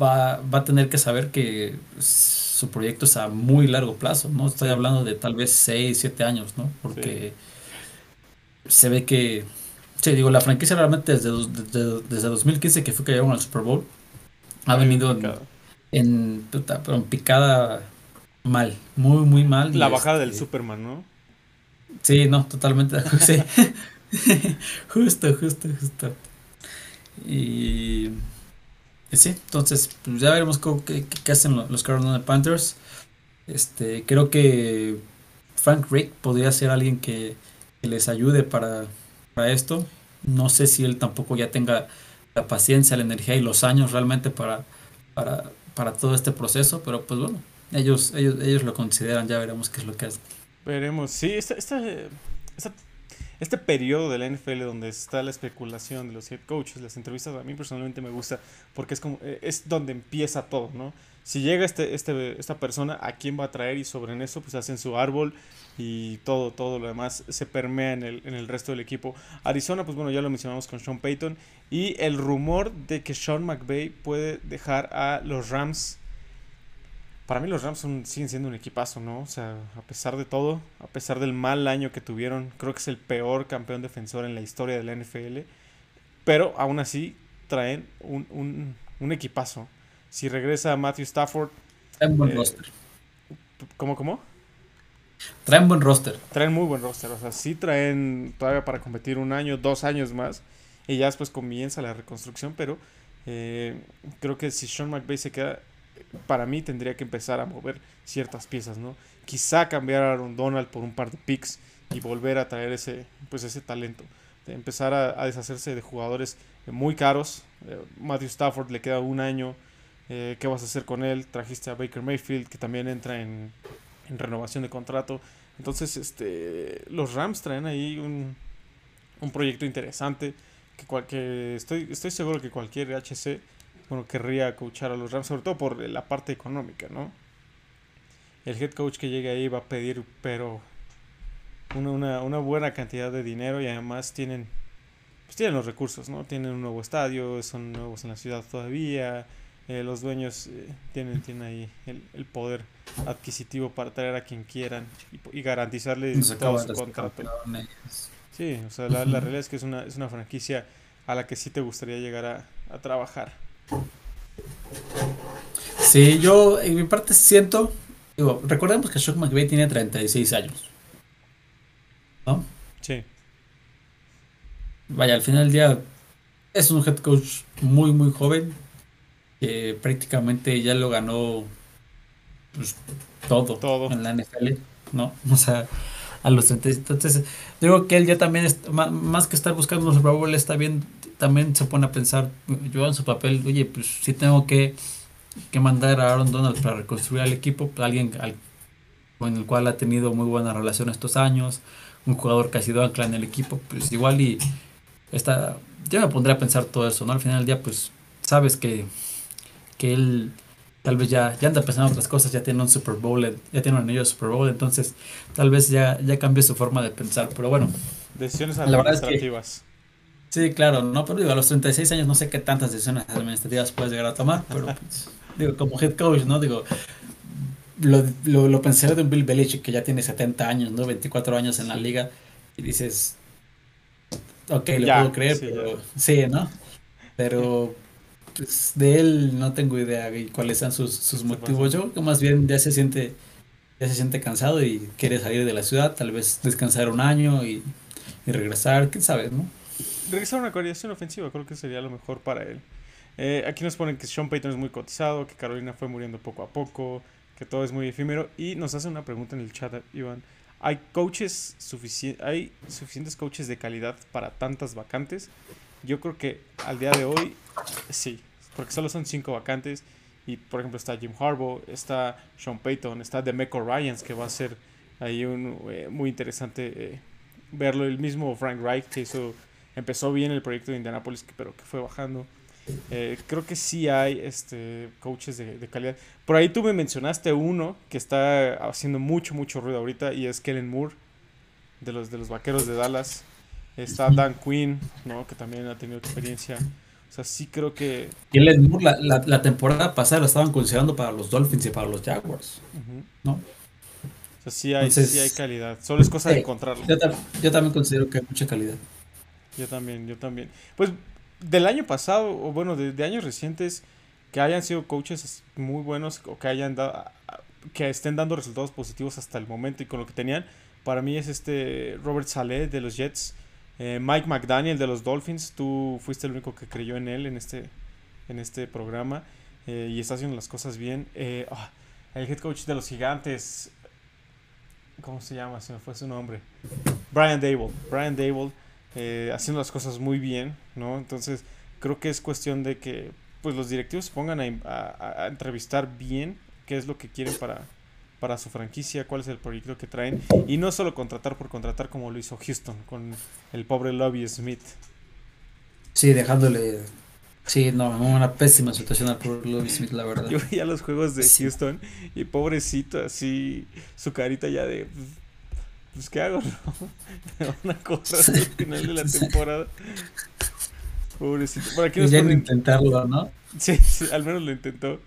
va, va, a tener que saber que su proyecto es a muy largo plazo, ¿no? Estoy hablando de tal vez 6, 7 años, ¿no? Porque se ve que, sí, digo, la franquicia realmente desde, desde, desde 2015 que fue que llegaron al Super Bowl, ha venido en, en, en picada mal, muy, muy mal. La bajada del Superman, ¿no? Sí, no, totalmente. Sí. justo, justo, justo. Y sí, entonces pues ya veremos qué, qué, hacen los Carolina Panthers. Este, creo que Frank Rick podría ser alguien que, les ayude para, para, esto. No sé si él tampoco ya tenga la paciencia, la energía y los años realmente para, para, para todo este proceso, pero pues bueno, ellos, ellos, ellos lo consideran, ya veremos qué es lo que hacen. Veremos, sí, esta, esta este periodo de la NFL donde está la especulación de los head coaches, las entrevistas, a mí personalmente me gusta porque es como eh, es donde empieza todo, ¿no? Si llega este, este, esta persona, ¿a quién va a traer? Y sobre eso, pues hacen su árbol y todo, todo lo demás se permea en el, en el resto del equipo. Arizona, pues bueno, ya lo mencionamos con Sean Payton. Y el rumor de que Sean McVay puede dejar a los Rams para mí los Rams siguen siendo un equipazo, ¿no? O sea, a pesar de todo, a pesar del mal año que tuvieron, creo que es el peor campeón defensor en la historia de la NFL. Pero aún así traen un, equipazo. Si regresa Matthew Stafford... Traen buen eh, roster. ¿Cómo, cómo? Traen buen roster. Traen muy buen roster. O sea, sí traen todavía para competir un año, dos años más. Y ya después comienza la reconstrucción. Pero eh, creo que si Sean McVay se queda para mí tendría que empezar a mover ciertas piezas, ¿no? Quizá cambiar a Aaron Donald por un par de picks y volver a traer ese, pues ese talento. De empezar a, deshacerse de jugadores muy caros. Eh, Matthew Stafford le queda un año. Eh, ¿Qué vas a hacer con él? Trajiste a Baker Mayfield, que también entra en, renovación de contrato. Entonces, este, los Rams traen ahí un, un proyecto interesante. Que, estoy, estoy seguro que cualquier HC bueno, querría coachar a los Rams, sobre todo por la parte económica, ¿no? El head coach que llegue ahí va a pedir, pero una, una, buena cantidad de dinero y además tienen, pues tienen los recursos, ¿no? Tienen un nuevo estadio, son nuevos en la ciudad todavía, eh, los dueños eh, tienen, tienen ahí el, poder adquisitivo para traer a quien quieran y, garantizarle todo su contrato. Sí, o sea, la, la, realidad es que es una, es una franquicia a la que sí te gustaría llegar a, a trabajar. Sí, yo en mi parte siento, digo, recordemos que Shock McVay tiene 36 años. ¿No? Sí. Vaya, al final del día es un head coach muy, muy joven, que prácticamente ya lo ganó pues, todo, todo en la NFL, ¿no? O sea, a los 36. Entonces, digo que él ya también, más que estar buscando los Super Bowl, está bien también se pone a pensar, yo en su papel, oye, pues si tengo que, que mandar a Aaron Donald para reconstruir al equipo, alguien con el cual ha tenido muy buena relación estos años, un jugador que ha sido ancla en el equipo, pues igual y está, yo me pondré a pensar todo eso, ¿no? Al final del día, pues sabes que, que él tal vez ya, ya anda pensando otras cosas, ya tiene un Super Bowl, ya tiene un anillo de Super Bowl, entonces tal vez ya, ya cambie su forma de pensar, pero bueno. Decisiones administrativas. Sí, claro, no, pero digo, a los 36 años no sé qué tantas decisiones administrativas puedes llegar a tomar, pero pues, digo, como head coach, ¿no? Digo, lo, lo, lo, pensé de un Bill Belichick que ya tiene 70 años, ¿no? 24 años en la liga y dices, ok, lo puedo creer, sí, pero sí, ¿no? Pero pues, de él no tengo idea de cuáles sean sus, sus motivos. Yo que más bien ya se siente ya se siente cansado y quiere salir de la ciudad, tal vez descansar un año y, y regresar, quién sabe, ¿no? regresar a una coordinación ofensiva, creo que sería lo mejor para él. Eh, aquí nos ponen que Sean Payton es muy cotizado, que Carolina fue muriendo poco a poco, que todo es muy efímero. Y nos hace una pregunta en el chat, Iván. ¿Hay coaches suficientes, hay suficientes coaches de calidad para tantas vacantes? Yo creo que al día de hoy sí, porque solo son cinco vacantes. Y por ejemplo está Jim Harbaugh, está Sean Payton, está Demeco Ryans, que va a ser ahí un, eh, muy interesante eh, verlo. El mismo Frank Reich que hizo empezó bien el proyecto de Indianapolis, pero que fue bajando. Eh, creo que sí hay este, coaches de, calidad. Por ahí tú me mencionaste uno que está haciendo mucho, mucho ruido ahorita y es Kellen Moore de los, de los Vaqueros de Dallas. Está Dan Quinn, ¿no? que también ha tenido experiencia. O sea, sí creo que... Kellen Moore la, la, la, temporada pasada lo estaban considerando para los Dolphins y para los Jaguars. Uh -huh. ¿no? O sea, sí hay, Entonces, sí hay calidad. Solo es cosa de encontrarlo. Yo, yo también considero que hay mucha calidad. Yo también, yo también. Pues del año pasado, o bueno, de, de, años recientes, que hayan sido coaches muy buenos o que hayan dado, que estén dando resultados positivos hasta el momento y con lo que tenían, para mí es este Robert Saleh de los Jets, eh, Mike McDaniel de los Dolphins, tú fuiste el único que creyó en él en este, en este programa eh, y está haciendo las cosas bien. Eh, oh, el head coach de los Gigantes, ¿cómo se llama? Se me fue su nombre. Brian Dable. Brian Dable. Haciendo las cosas muy bien, ¿no? Entonces creo que es cuestión de que pues los directivos se pongan a, entrevistar bien qué es lo que quieren para, para su franquicia, cuál es el proyecto que traen y no solo contratar por contratar como lo hizo Houston con el pobre Lobby Smith. Sí, dejándole... Sí, no, una pésima situación al pobre Lobby Smith, la verdad. Yo veía los juegos de sí. Houston y pobrecito, así, su carita ya de pues ¿qué hago? No? Me van a correr al final de la temporada. Pobrecito. Por aquí nos ya ponen... intentarlo, ¿no? Sí, sí, al menos lo intentó.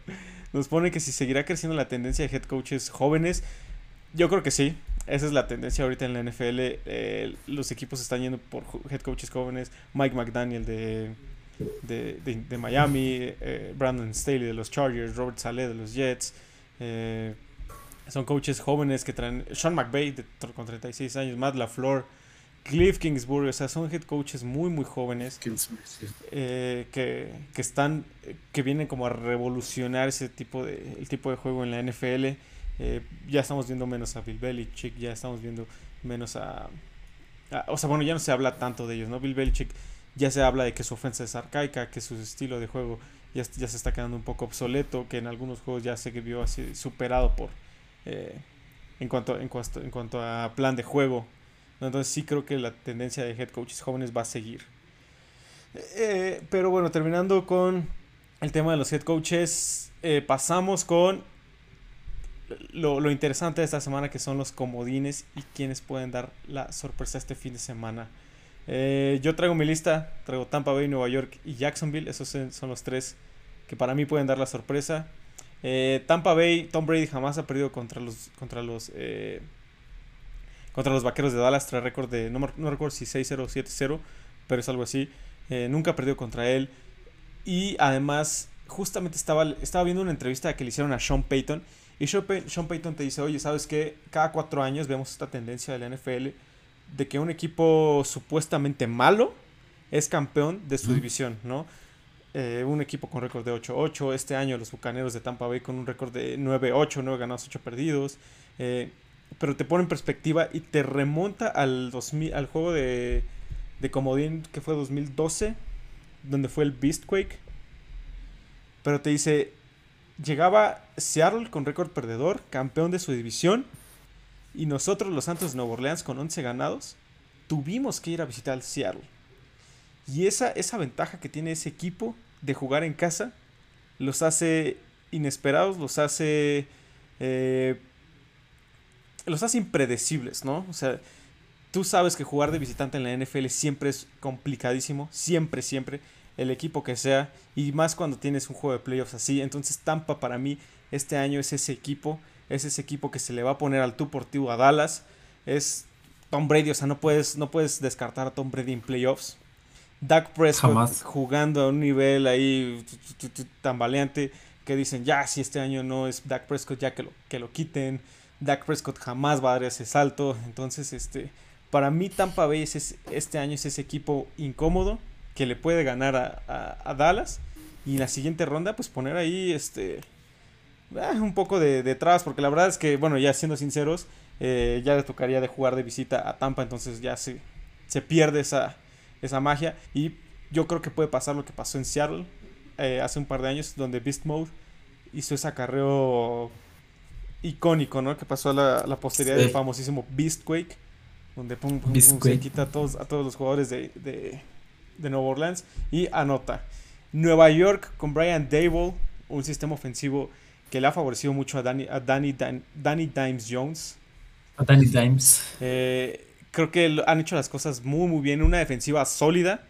Nos pone que si seguirá creciendo la tendencia de head coaches jóvenes. Yo creo que sí. Esa es la tendencia ahorita en la NFL. Eh, los equipos están yendo por head coaches jóvenes. Mike McDaniel de, de, de, Miami. Eh, Brandon Staley de los Chargers. Robert Saleh de los Jets. Eh, son coaches jóvenes que traen. Sean McVay de, con 36 años, Matt LaFleur, Cliff Kingsbury, o sea, son head coaches muy, muy jóvenes eh, que, que, están, que vienen como a revolucionar ese tipo de, el tipo de juego en la NFL. Eh, ya estamos viendo menos a Bill Belichick, ya estamos viendo menos a, a, O sea, bueno, ya no se habla tanto de ellos, ¿no? Bill Belichick ya se habla de que su ofensa es arcaica, que su estilo de juego ya, ya se está quedando un poco obsoleto, que en algunos juegos ya se vio así superado por eh, en, cuanto, en, cuanto, en cuanto a plan de juego. Entonces sí creo que la tendencia de head coaches jóvenes va a seguir. Eh, pero bueno, terminando con el tema de los head coaches, eh, pasamos con lo, lo, interesante de esta semana que son los comodines y quienes pueden dar la sorpresa este fin de semana. Eh, yo traigo mi lista, traigo Tampa Bay, Nueva York y Jacksonville, esos son los tres que para mí pueden dar la sorpresa. Tampa Bay, Tom Brady jamás ha perdido contra los contra los contra los Vaqueros de Dallas, trae récord de no, no, recuerdo si 6-0 o 7-0, pero es algo así. Eh, nunca ha perdido contra él y además justamente estaba estaba viendo una entrevista que le hicieron a Sean Payton y Sean, Pay Sean Payton te dice, "Oye, ¿sabes qué? Cada cuatro años vemos esta tendencia de la NFL de que un equipo supuestamente malo es campeón de su división, ¿no? Eh, un equipo con récord de 8-8. Este año los Bucaneros de Tampa Bay con un récord de 9-8, 9 ganados, 8 perdidos. Eh, pero te pone en perspectiva y te remonta al, 2000, al juego de, de Comodín que fue 2012, donde fue el Beastquake. Pero te dice, llegaba Seattle con récord perdedor, campeón de su división. Y nosotros, los Santos de Nueva Orleans, con 11 ganados, tuvimos que ir a visitar Seattle. Y esa, esa ventaja que tiene ese equipo de jugar en casa los hace inesperados, los hace. Eh, los hace impredecibles, ¿no? O sea, tú sabes que jugar de visitante en la NFL siempre es complicadísimo, siempre, siempre, el equipo que sea, y más cuando tienes un juego de playoffs así. Entonces, Tampa para mí este año es ese equipo, es ese equipo que se le va a poner al tú por tú a Dallas. Es Tom Brady, o sea, no puedes, no puedes descartar a Tom Brady en playoffs. Dak Prescott Jamás. jugando a un nivel ahí tambaleante que dicen, ya, si este año no es Dak Prescott, ya que lo, que lo quiten. Dak Prescott jamás va a dar ese salto. Entonces, este, para mí Tampa Bay es, este año es ese equipo incómodo que le puede ganar a, a, Dallas. Y en la siguiente ronda, pues poner ahí este eh, un poco de, de trabas, porque la verdad es que, bueno, ya siendo sinceros, eh, ya le tocaría de jugar de visita a Tampa, entonces ya se, se pierde esa, esa magia. Y yo creo que puede pasar lo que pasó en Seattle eh, hace un par de años, donde Beast Mode hizo ese acarreo icónico, ¿no? Que pasó a la, la posteridad sí. del famosísimo Beastquake, donde pum, pum, pum, se quita a todos, a todos los jugadores de, de, de Nueva Orleans y anota. Nueva York con Brian Dable, un sistema ofensivo que le ha favorecido mucho a Danny, a Danny, Danny Dimes Jones. A Danny Dimes. Eh, creo que han hecho las cosas muy, muy bien. Una defensiva sólida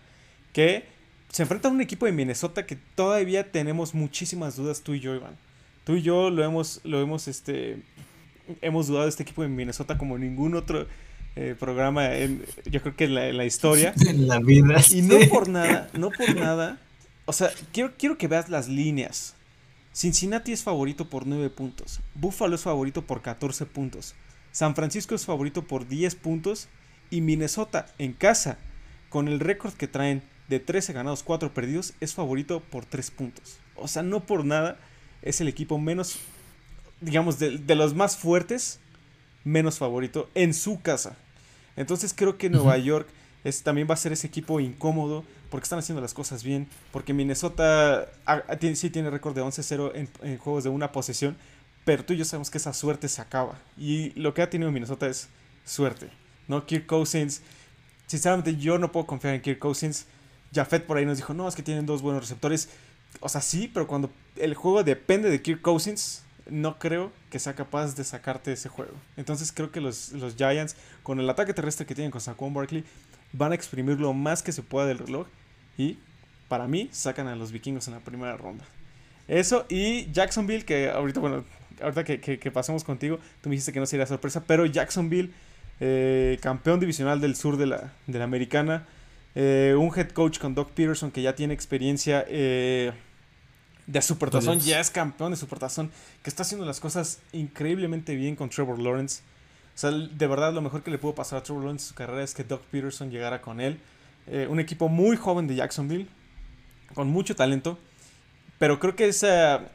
que se enfrenta a un equipo de Minnesota que todavía tenemos muchísimas dudas tú y yo, Iván. Tú y yo lo hemos, lo hemos, este, hemos dudado de este equipo de Minnesota como ningún otro eh, programa, en, yo creo que en la, historia. En la vida. Y no por nada, no por nada. O sea, quiero, quiero que veas las líneas. Cincinnati es favorito por 9 puntos. Buffalo es favorito por 14 puntos. San Francisco es favorito por 10 puntos. Y Minnesota en casa, con el récord que traen de 13 ganados, 4 perdidos, es favorito por 3 puntos. O sea, no por nada es el equipo menos, digamos, de, los más fuertes, menos favorito en su casa. Entonces creo que Nueva York es, también va a ser ese equipo incómodo porque están haciendo las cosas bien, porque Minnesota sí tiene récord de 11-0 en, en, juegos de una posesión, pero tú y yo sabemos que esa suerte se acaba. Y lo que ha tenido Minnesota es suerte. ¿no? Kirk Cousins, sinceramente yo no puedo confiar en Kirk Cousins. Jafet por ahí nos dijo, no, es que tienen dos buenos receptores. O sea, sí, pero cuando el juego depende de Kirk Cousins, no creo que sea capaz de sacarte ese juego. Entonces creo que los, los Giants, con el ataque terrestre que tienen con Saquon Barkley, van a exprimir lo más que se pueda del reloj. Y para mí, sacan a los vikingos en la primera ronda. Eso y Jacksonville, que ahorita, bueno, ahorita que, que, pasemos contigo, tú me dijiste que no sería sorpresa, pero Jacksonville, eh, campeón divisional del sur de la, de la americana, eh, un head coach con Doc Peterson que ya tiene experiencia eh, de Supertazón, ya es campeón de Supertazón, que está haciendo las cosas increíblemente bien con Trevor Lawrence. O sea, de verdad lo mejor que le pudo pasar a Trevor Lawrence en su carrera es que Doc Peterson llegara con él. Eh, un equipo muy joven de Jacksonville, con mucho talento, pero creo que esa,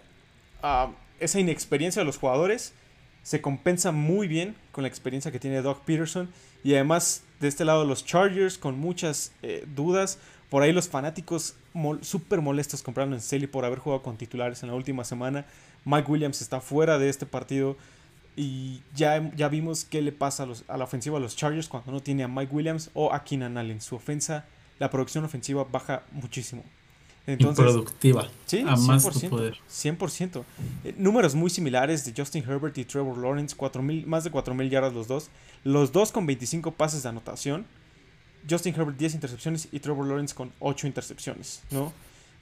ah, esa inexperiencia de los jugadores se compensa muy bien con la experiencia que tiene Doc Peterson y además de este lado los Chargers con muchas eh, dudas. Por ahí los fanáticos súper molestos comprando en Selly por haber jugado con titulares en la última semana. Mike Williams está fuera de este partido. Y ya, ya vimos qué le pasa a, los, a la ofensiva a los Chargers cuando no tiene a Mike Williams o a Keenan Allen. Su ofensa, la producción ofensiva baja muchísimo. Entonces, productiva. Sí, a 100%, más poder. 100%. Eh, números muy similares de Justin Herbert y Trevor Lawrence, más de 4.000 yardas los dos. Los dos con 25 pases de anotación. Justin Herbert 10 intercepciones y Trevor Lawrence con 8 intercepciones, ¿no?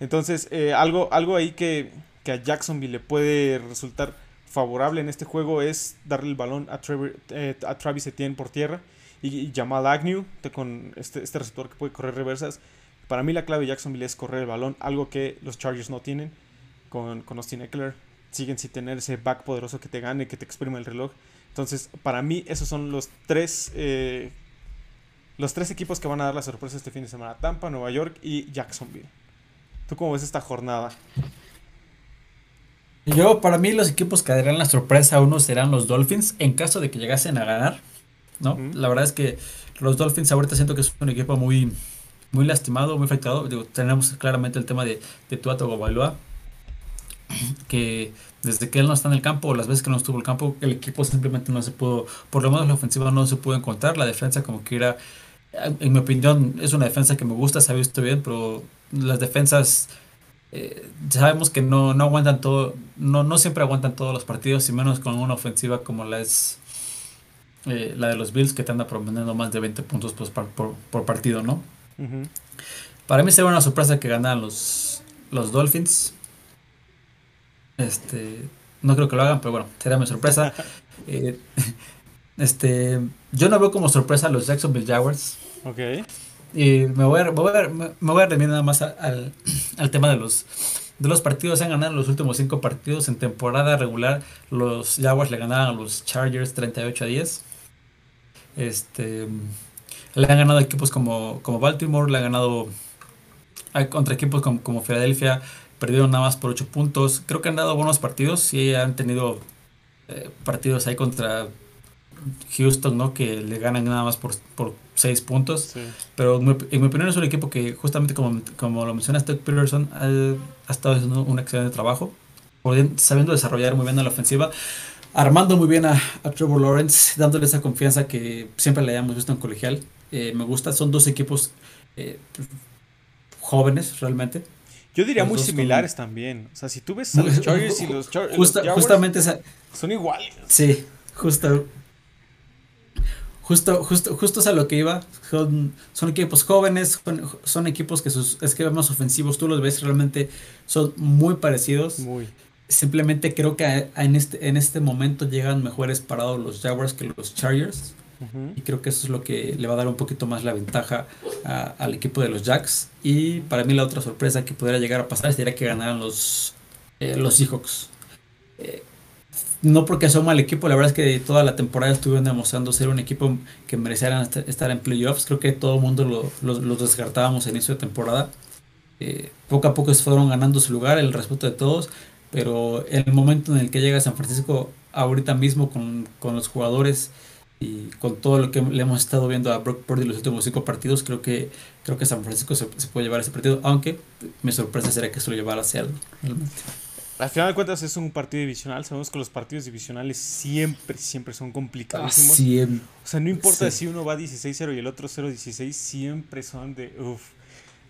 Entonces, eh, algo, algo ahí que, que, a Jacksonville le puede resultar favorable en este juego es darle el balón a, eh, a Travis Etienne por tierra y, Jamal Agnew con este, este receptor que puede correr reversas para mí la clave de Jacksonville es correr el balón, algo que los Chargers no tienen con, con Austin Eckler. Siguen sin tener ese back poderoso que te gane, que te exprime el reloj. Entonces, para mí, esos son los tres, eh, los tres equipos que van a dar la sorpresa este fin de semana. Tampa, Nueva York y Jacksonville. ¿Tú cómo ves esta jornada? Yo, para mí, los equipos que darán la sorpresa a uno serán los Dolphins, en caso de que llegasen a ganar. ¿no? La verdad es que los Dolphins ahorita siento que es un equipo muy, muy lastimado, muy afectado. Tenemos claramente el tema de, de Tuato Gobaloa, que desde que él no está en el campo, las veces que no estuvo en el campo, el equipo simplemente no se pudo, por lo menos la ofensiva no se pudo encontrar, la defensa como que era, en mi opinión, es una defensa que me gusta, se ha visto bien, pero las defensas eh, sabemos que no, no aguantan todo, no, no siempre aguantan todos los partidos, y menos con una ofensiva como la es eh, la de los Bills, que te anda promediando más de 20 puntos pues, por partido, ¿no? Para mí sería una sorpresa que ganaran los, los Dolphins. Este, no creo que lo hagan, pero bueno, sería mi sorpresa. Eh, este, yo no veo como sorpresa a los Jacksonville Jaguars. Ok. Y me voy a, me voy a, me voy a nada más al, al, tema de los, de los partidos. Han ganado los últimos cinco partidos. En temporada regular, los Jaguars le ganaron a los Chargers 38 a 10. Este, le han ganado equipos como, como Baltimore, le han ganado contra equipos como, como Filadelfia, perdieron nada más por 8 puntos. Creo que han dado buenos partidos, sí han tenido eh, partidos ahí contra Houston, ¿no? Que le ganan nada más por, por 6 puntos. Pero en mi, opinión es un equipo que justamente como, como lo menciona Doug Peterson, ha, estado haciendo un excelente trabajo, sabiendo desarrollar muy bien a la ofensiva armando muy bien a, a, Trevor Lawrence, dándole esa confianza que siempre le hayamos visto en colegial. Eh, me gusta, son dos equipos eh, jóvenes realmente. Yo diría Los muy similares también. O sea, si tú ves a los Chargers y los, Char Justa- los Jaguars, justamente esa, son iguales. Sí, justo. Justo, justo, justo es a lo que iba. Son, son equipos jóvenes, son, son equipos que sus esquemas ofensivos, tú los ves realmente, son muy parecidos. Muy. Simplemente creo que a- a- en, este, en este momento llegan mejores parados los Jaguars que los Chargers. Y creo que eso es lo que le va a dar un poquito más la ventaja al equipo de los Jacks. Y para mí la otra sorpresa que pudiera llegar a pasar sería que ganaran los, eh, los Seahawks. Eh, no porque sea un mal equipo, la verdad es que toda la temporada estuvieron demostrando ser un equipo que mereciera est- estar en playoffs. Creo que todo el mundo lo- lo- los descartábamos a inicio de temporada. Eh, poco a poco se fueron ganando su lugar, el respeto de todos. Pero en el momento en el que llega San Francisco, ahorita mismo con, con los jugadores y con todo lo que le hemos estado viendo a Brock Purdy los últimos cinco partidos, creo que creo que San Francisco se, se puede llevar ese partido, aunque mi sorpresa sería que se lo llevara a Seattle. realmente. Al final de cuentas es un partido divisional. Sabemos que los partidos divisionales siempre, siempre son complicadísimos. Siempre. O sea, no importa Sí. si uno va 16-0 y el otro 0-16, siempre son de uff.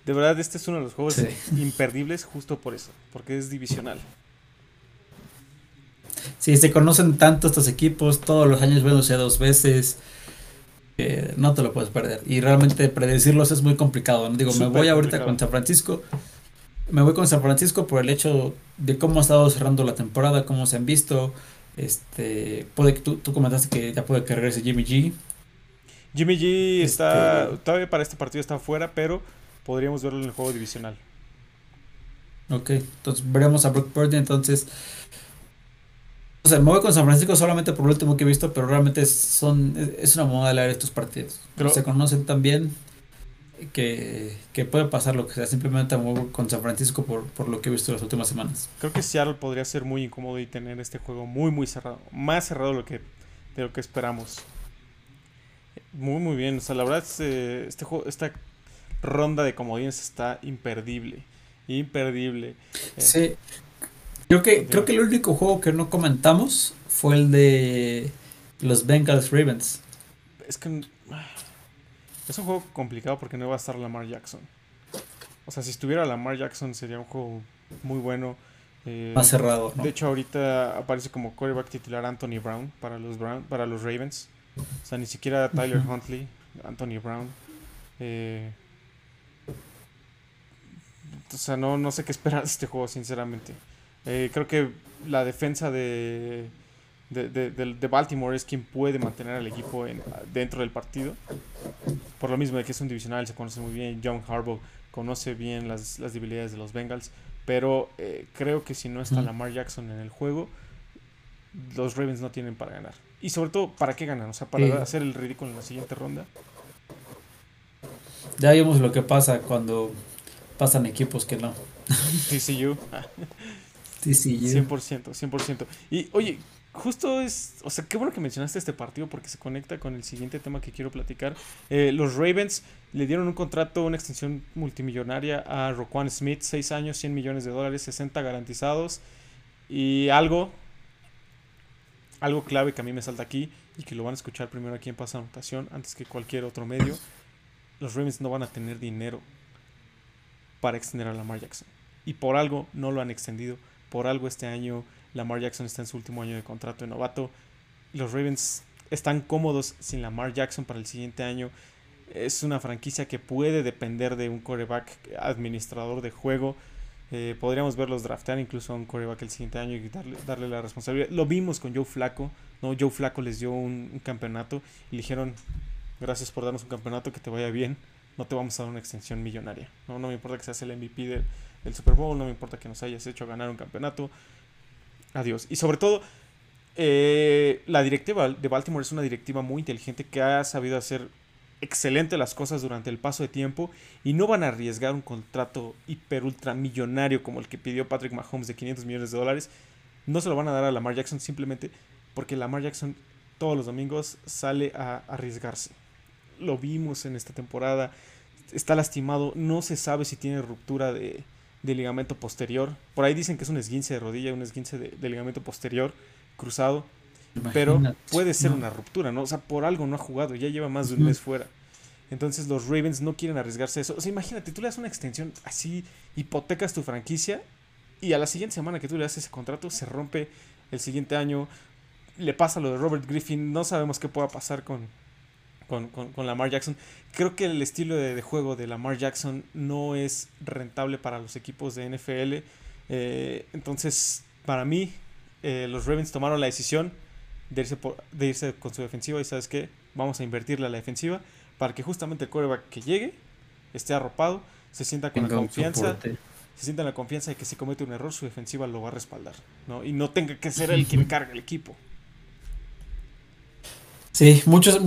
De verdad, este es uno de los juegos Sí. imperdibles justo por eso, porque es divisional. Sí, se conocen tanto estos equipos, todos los años viéndose dos veces. no te lo puedes perder. Y realmente predecirlos es muy complicado. ¿no? Digo, me voy ahorita complicado. con San Francisco. Me voy con San Francisco por el hecho de cómo ha estado cerrando la temporada, cómo se han visto. Este, puede que tú, tú comentaste que ya puede que regrese Jimmy G. Jimmy G está, Este- todavía para este partido está fuera, pero podríamos verlo en el juego divisional. Ok, entonces veremos a Brock Purdy. Entonces, o sea, me voy con San Francisco solamente por lo último que he visto, pero realmente son, es, una moda leer estos partidos. Pero- se conocen tan bien que, que puede pasar lo que sea. Simplemente me voy con San Francisco por, por lo que he visto las últimas semanas. Creo que Seattle podría ser muy incómodo y tener este juego muy, muy cerrado. Más cerrado de lo que, de lo que esperamos. Muy, muy bien. O sea, la verdad, este, este juego, esta ronda de comodines está imperdible. Imperdible. Eh, Sí. Creo que, creo que el único juego que no comentamos fue el de los Bengals Ravens. Es que es un juego complicado porque no va a estar Lamar Jackson. O sea, si estuviera Lamar Jackson sería un juego muy bueno. Eh, Más cerrado, ¿no? De hecho, ahorita aparece como quarterback titular Anthony Brown para los Brown, para los Ravens. O sea, ni siquiera Tyler. Huntley, Anthony Brown. Eh, o sea, no, no sé qué esperar de este juego, sinceramente. Eh, creo que la defensa de, de, de- de- Baltimore es quien puede mantener al equipo en- dentro del partido. Por lo mismo de que es un divisional, se conoce muy bien. John Harbaugh conoce bien las, las debilidades de los Bengals. Pero eh, creo que si no está Ujú. Lamar Jackson en el juego, los Ravens no tienen para ganar. Y sobre todo, ¿para qué ganan? O sea, para Sí. hacer el ridículo en la siguiente ronda. Ya vimos lo que pasa cuando pasan equipos que no. TCU. Sí, sí, 100%, 100%. Y oye, justo es, o sea, qué bueno que mencionaste este partido porque se conecta con el siguiente tema que quiero platicar. Eh, los Ravens le dieron un contrato, una extensión multimillonaria a Roquan Smith, 6 años, 100 millones de dólares, 60 garantizados. Y algo, algo clave que a mí me salta aquí y que lo van a escuchar primero aquí en Pasa Anotación antes que cualquier otro medio. Los Ravens no van a tener dinero para extender a Lamar Jackson. Y por algo no lo han extendido. Por algo este año Lamar Jackson está en su último año de contrato de novato. Los Ravens están cómodos sin Lamar Jackson para el siguiente año. Es una franquicia que puede depender de un coreback administrador de juego. Eh, podríamos verlos draftear incluso a un coreback el siguiente año y darle, darle la responsabilidad. Lo vimos con Joe Flaco. ¿no? Joe Flaco les dio un, campeonato y le dijeron, gracias por darnos un campeonato, que te vaya bien. No te vamos a dar una extensión millonaria. No, no me importa que seas el MVP del, del Super Bowl, no me importa que nos hayas hecho ganar un campeonato. Adiós. Y sobre todo, eh, la directiva de Baltimore es una directiva muy inteligente que ha sabido hacer excelente las cosas durante el paso de tiempo y no van a arriesgar un contrato hiper ultra millonario como el que pidió Patrick Mahomes de 500 millones de dólares. No se lo van a dar a Lamar Jackson simplemente porque Lamar Jackson todos los domingos sale a arriesgarse. Lo vimos en esta temporada. Está lastimado. No se sabe si tiene ruptura de, de ligamento posterior. Por ahí dicen que es un esguince de rodilla, un esguince de, de ligamento posterior cruzado. Pero puede ser ¿no? una ruptura, ¿no? O sea, por algo no ha jugado, ya lleva más de un mes fuera. Entonces los Ravens no quieren arriesgarse eso. O sea, imagínate, tú le das una extensión así, hipotecas tu franquicia y a la siguiente semana que tú le das ese contrato se rompe el siguiente año. Le pasa lo de Robert Griffin, no sabemos qué pueda pasar con, con, con, Lamar Jackson. Creo que el estilo de, juego de Lamar Jackson no es rentable para los equipos de NFL. Eh, entonces, para mí, eh, los Ravens tomaron la decisión de irse, de irse con su defensiva y sabes qué, vamos a invertirle a la defensiva para que justamente el quarterback que llegue esté arropado, se sienta con la confianza, se sienta en la confianza de que si comete un error su defensiva lo va a respaldar, ¿no? Y no tenga que ser el quien cargue el equipo. Sí, muchos,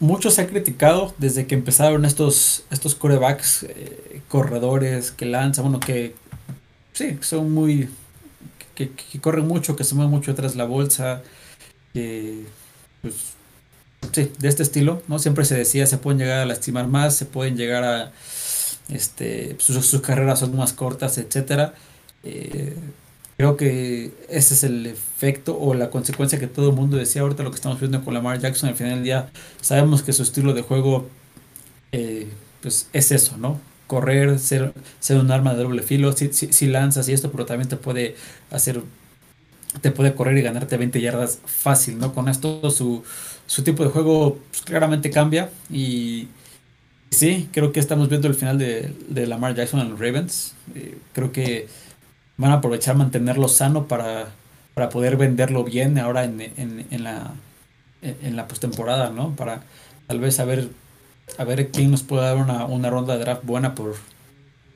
muchos se ha criticado desde que empezaron estos, estos corebacks, eh, corredores que lanzan, bueno, que sí, son muy, que, corren mucho, que se mueven mucho tras la bolsa, que, pues, sí, de este estilo, ¿no? Siempre se decía, se pueden llegar a lastimar más, se pueden llegar a, este, sus, sus carreras son más cortas, etcétera. Eh, Creo que ese es el efecto o la consecuencia que todo el mundo decía ahorita lo que estamos viendo con Lamar Jackson. Al final del día sabemos que su estilo de juego eh, pues es eso, ¿no? Correr, ser, ser un arma de doble filo, si, si, lanzas y esto, pero también te puede hacer, te puede correr y ganarte 20 yardas fácil, ¿no? Con esto su, su tipo de juego pues, claramente cambia y sí, creo que estamos viendo el final de, de Lamar Jackson en los Ravens. Eh, creo que van a aprovechar mantenerlo sano para, para poder venderlo bien ahora en, en, la en la postemporada, ¿no? Para tal vez saber a ver quién nos puede dar una, una ronda de draft buena por,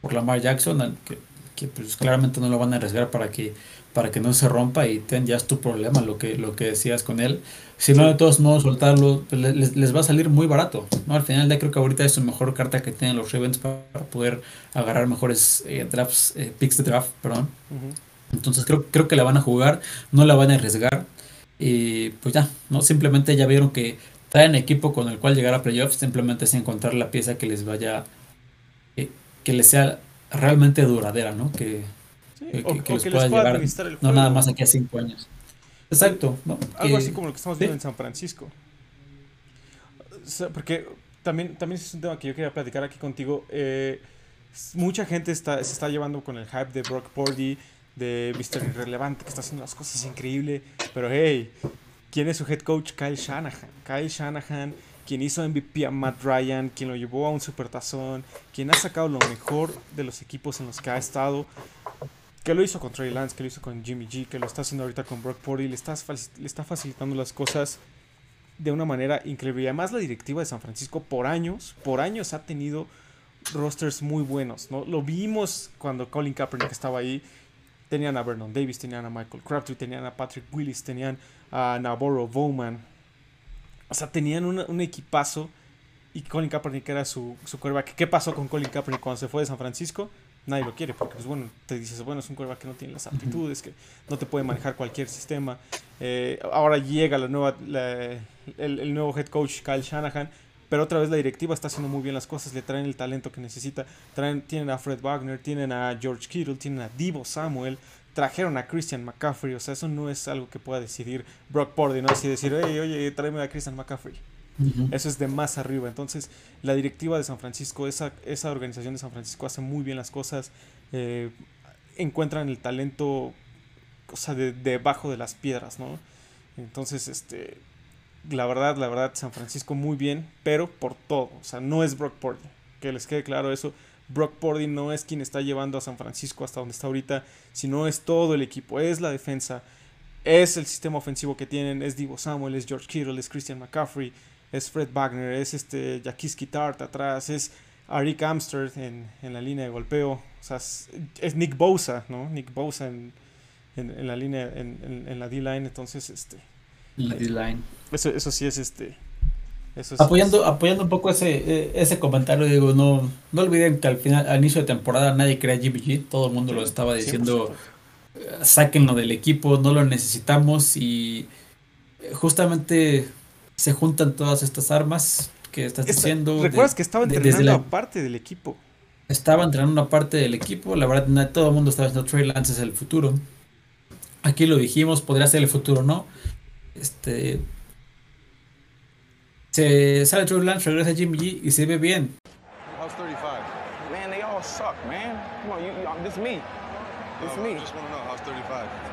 por Lamar Jackson, que, que pues claramente no lo van a arriesgar para que para que no se rompa y ten, ya es tu problema lo que, lo que decías con él. Si no, de todos modos, soltarlo pues, les, les, va a salir muy barato. ¿no? Al final, ya creo que ahorita es su mejor carta que tienen los Ravens para, poder agarrar mejores eh, drafts, eh, picks de draft, perdón. Entonces creo, creo que la van a jugar, no la van a arriesgar. Y pues ya, ¿no? Simplemente ya vieron que traen equipo con el cual llegar a playoffs, simplemente es encontrar la pieza que les vaya, eh, que les sea realmente duradera, ¿no? Que, que, los pueda llevar, no nada más aquí a cinco años. Exacto. Algo así como lo que estamos viendo en San Francisco. porque también, también es un tema que yo quería platicar aquí contigo. Eh, mucha gente está, se está llevando con el hype de Brock Purdy, de Mr. Irrelevante, que está haciendo las cosas increíble. Pero hey, ¿quién es su head coach? Kyle Shanahan. Kyle Shanahan, quien hizo MVP a Matt Ryan, quien lo llevó a un supertazón, quien ha sacado lo mejor de los equipos en los que ha estado que lo hizo con Trey Lance, que lo hizo con Jimmy G, que lo está haciendo ahorita con Brock Purdy, le está, facilitando las cosas de una manera increíble. Y además la directiva de San Francisco por años, por años ha tenido rosters muy buenos, ¿no? Lo vimos cuando Colin Kaepernick estaba ahí. Tenían a Vernon Davis, tenían a Michael Crabtree, tenían a Patrick Willis, tenían a Navarro Bowman. O sea, tenían un equipazo y Colin Kaepernick era su, su quarterback. ¿Qué pasó con Colin Kaepernick cuando se fue de San Francisco? nadie lo quiere, porque pues bueno, te dices, bueno, es un quarterback que no tiene las aptitudes, que no te puede manejar cualquier sistema. Eh, ahora llega la nueva, el, nuevo head coach Kyle Shanahan, pero otra vez la directiva está haciendo muy bien las cosas, le traen el talento que necesita, traen, tienen a Fred Wagner, tienen a George Kittle, tienen a Divo Samuel, trajeron a Christian McCaffrey, o sea, eso no es algo que pueda decidir Brock Purdy, no así decir, oye, oye, tráeme a Christian McCaffrey. Eso es de más arriba. Entonces, la directiva de San Francisco, esa, esa organización de San Francisco hace muy bien las cosas. Eh, encuentran el talento, o sea, de, debajo de las piedras, ¿no? Entonces, este, la verdad, la verdad, San Francisco muy bien, pero por todo. O sea, no es Brock Purdy. Que les quede claro eso. Brock Purdy no es quien está llevando a San Francisco hasta donde está ahorita, sino es todo el equipo, es la defensa, es el sistema ofensivo que tienen, es Divo Samuel, es George Kittle, es Christian McCaffrey, es Fred Wagner, es este Jaquiski Tart atrás, es Arik Amsterd en, en, la línea de golpeo, o sea, es, Nick Bosa, ¿no? Nick Bosa en, en, la línea, en, la D-line, entonces, este... La D-line. Eso, eso sí es este... apoyando, apoyando un poco ese, e, ese comentario, digo, no, no olviden que al final, al inicio de temporada nadie crea GBG, todo el mundo lo estaba diciendo, sáquenlo del equipo, no lo necesitamos y justamente se juntan todas estas armas que estás diciendo. ¿Recuerdas que estaba entrenando la, parte del equipo? Estaba entrenando una parte del equipo, la verdad todo el mundo estaba diciendo Trey Lance es el futuro. Aquí lo dijimos, podría ser el futuro, ¿no? Este Se sale Trey Lance, regresa Jimmy G y se ve bien. How's 35? Man, they all suck, man. Come on, you, you, this me. This No, me. I just want to know how's 35. Horrible.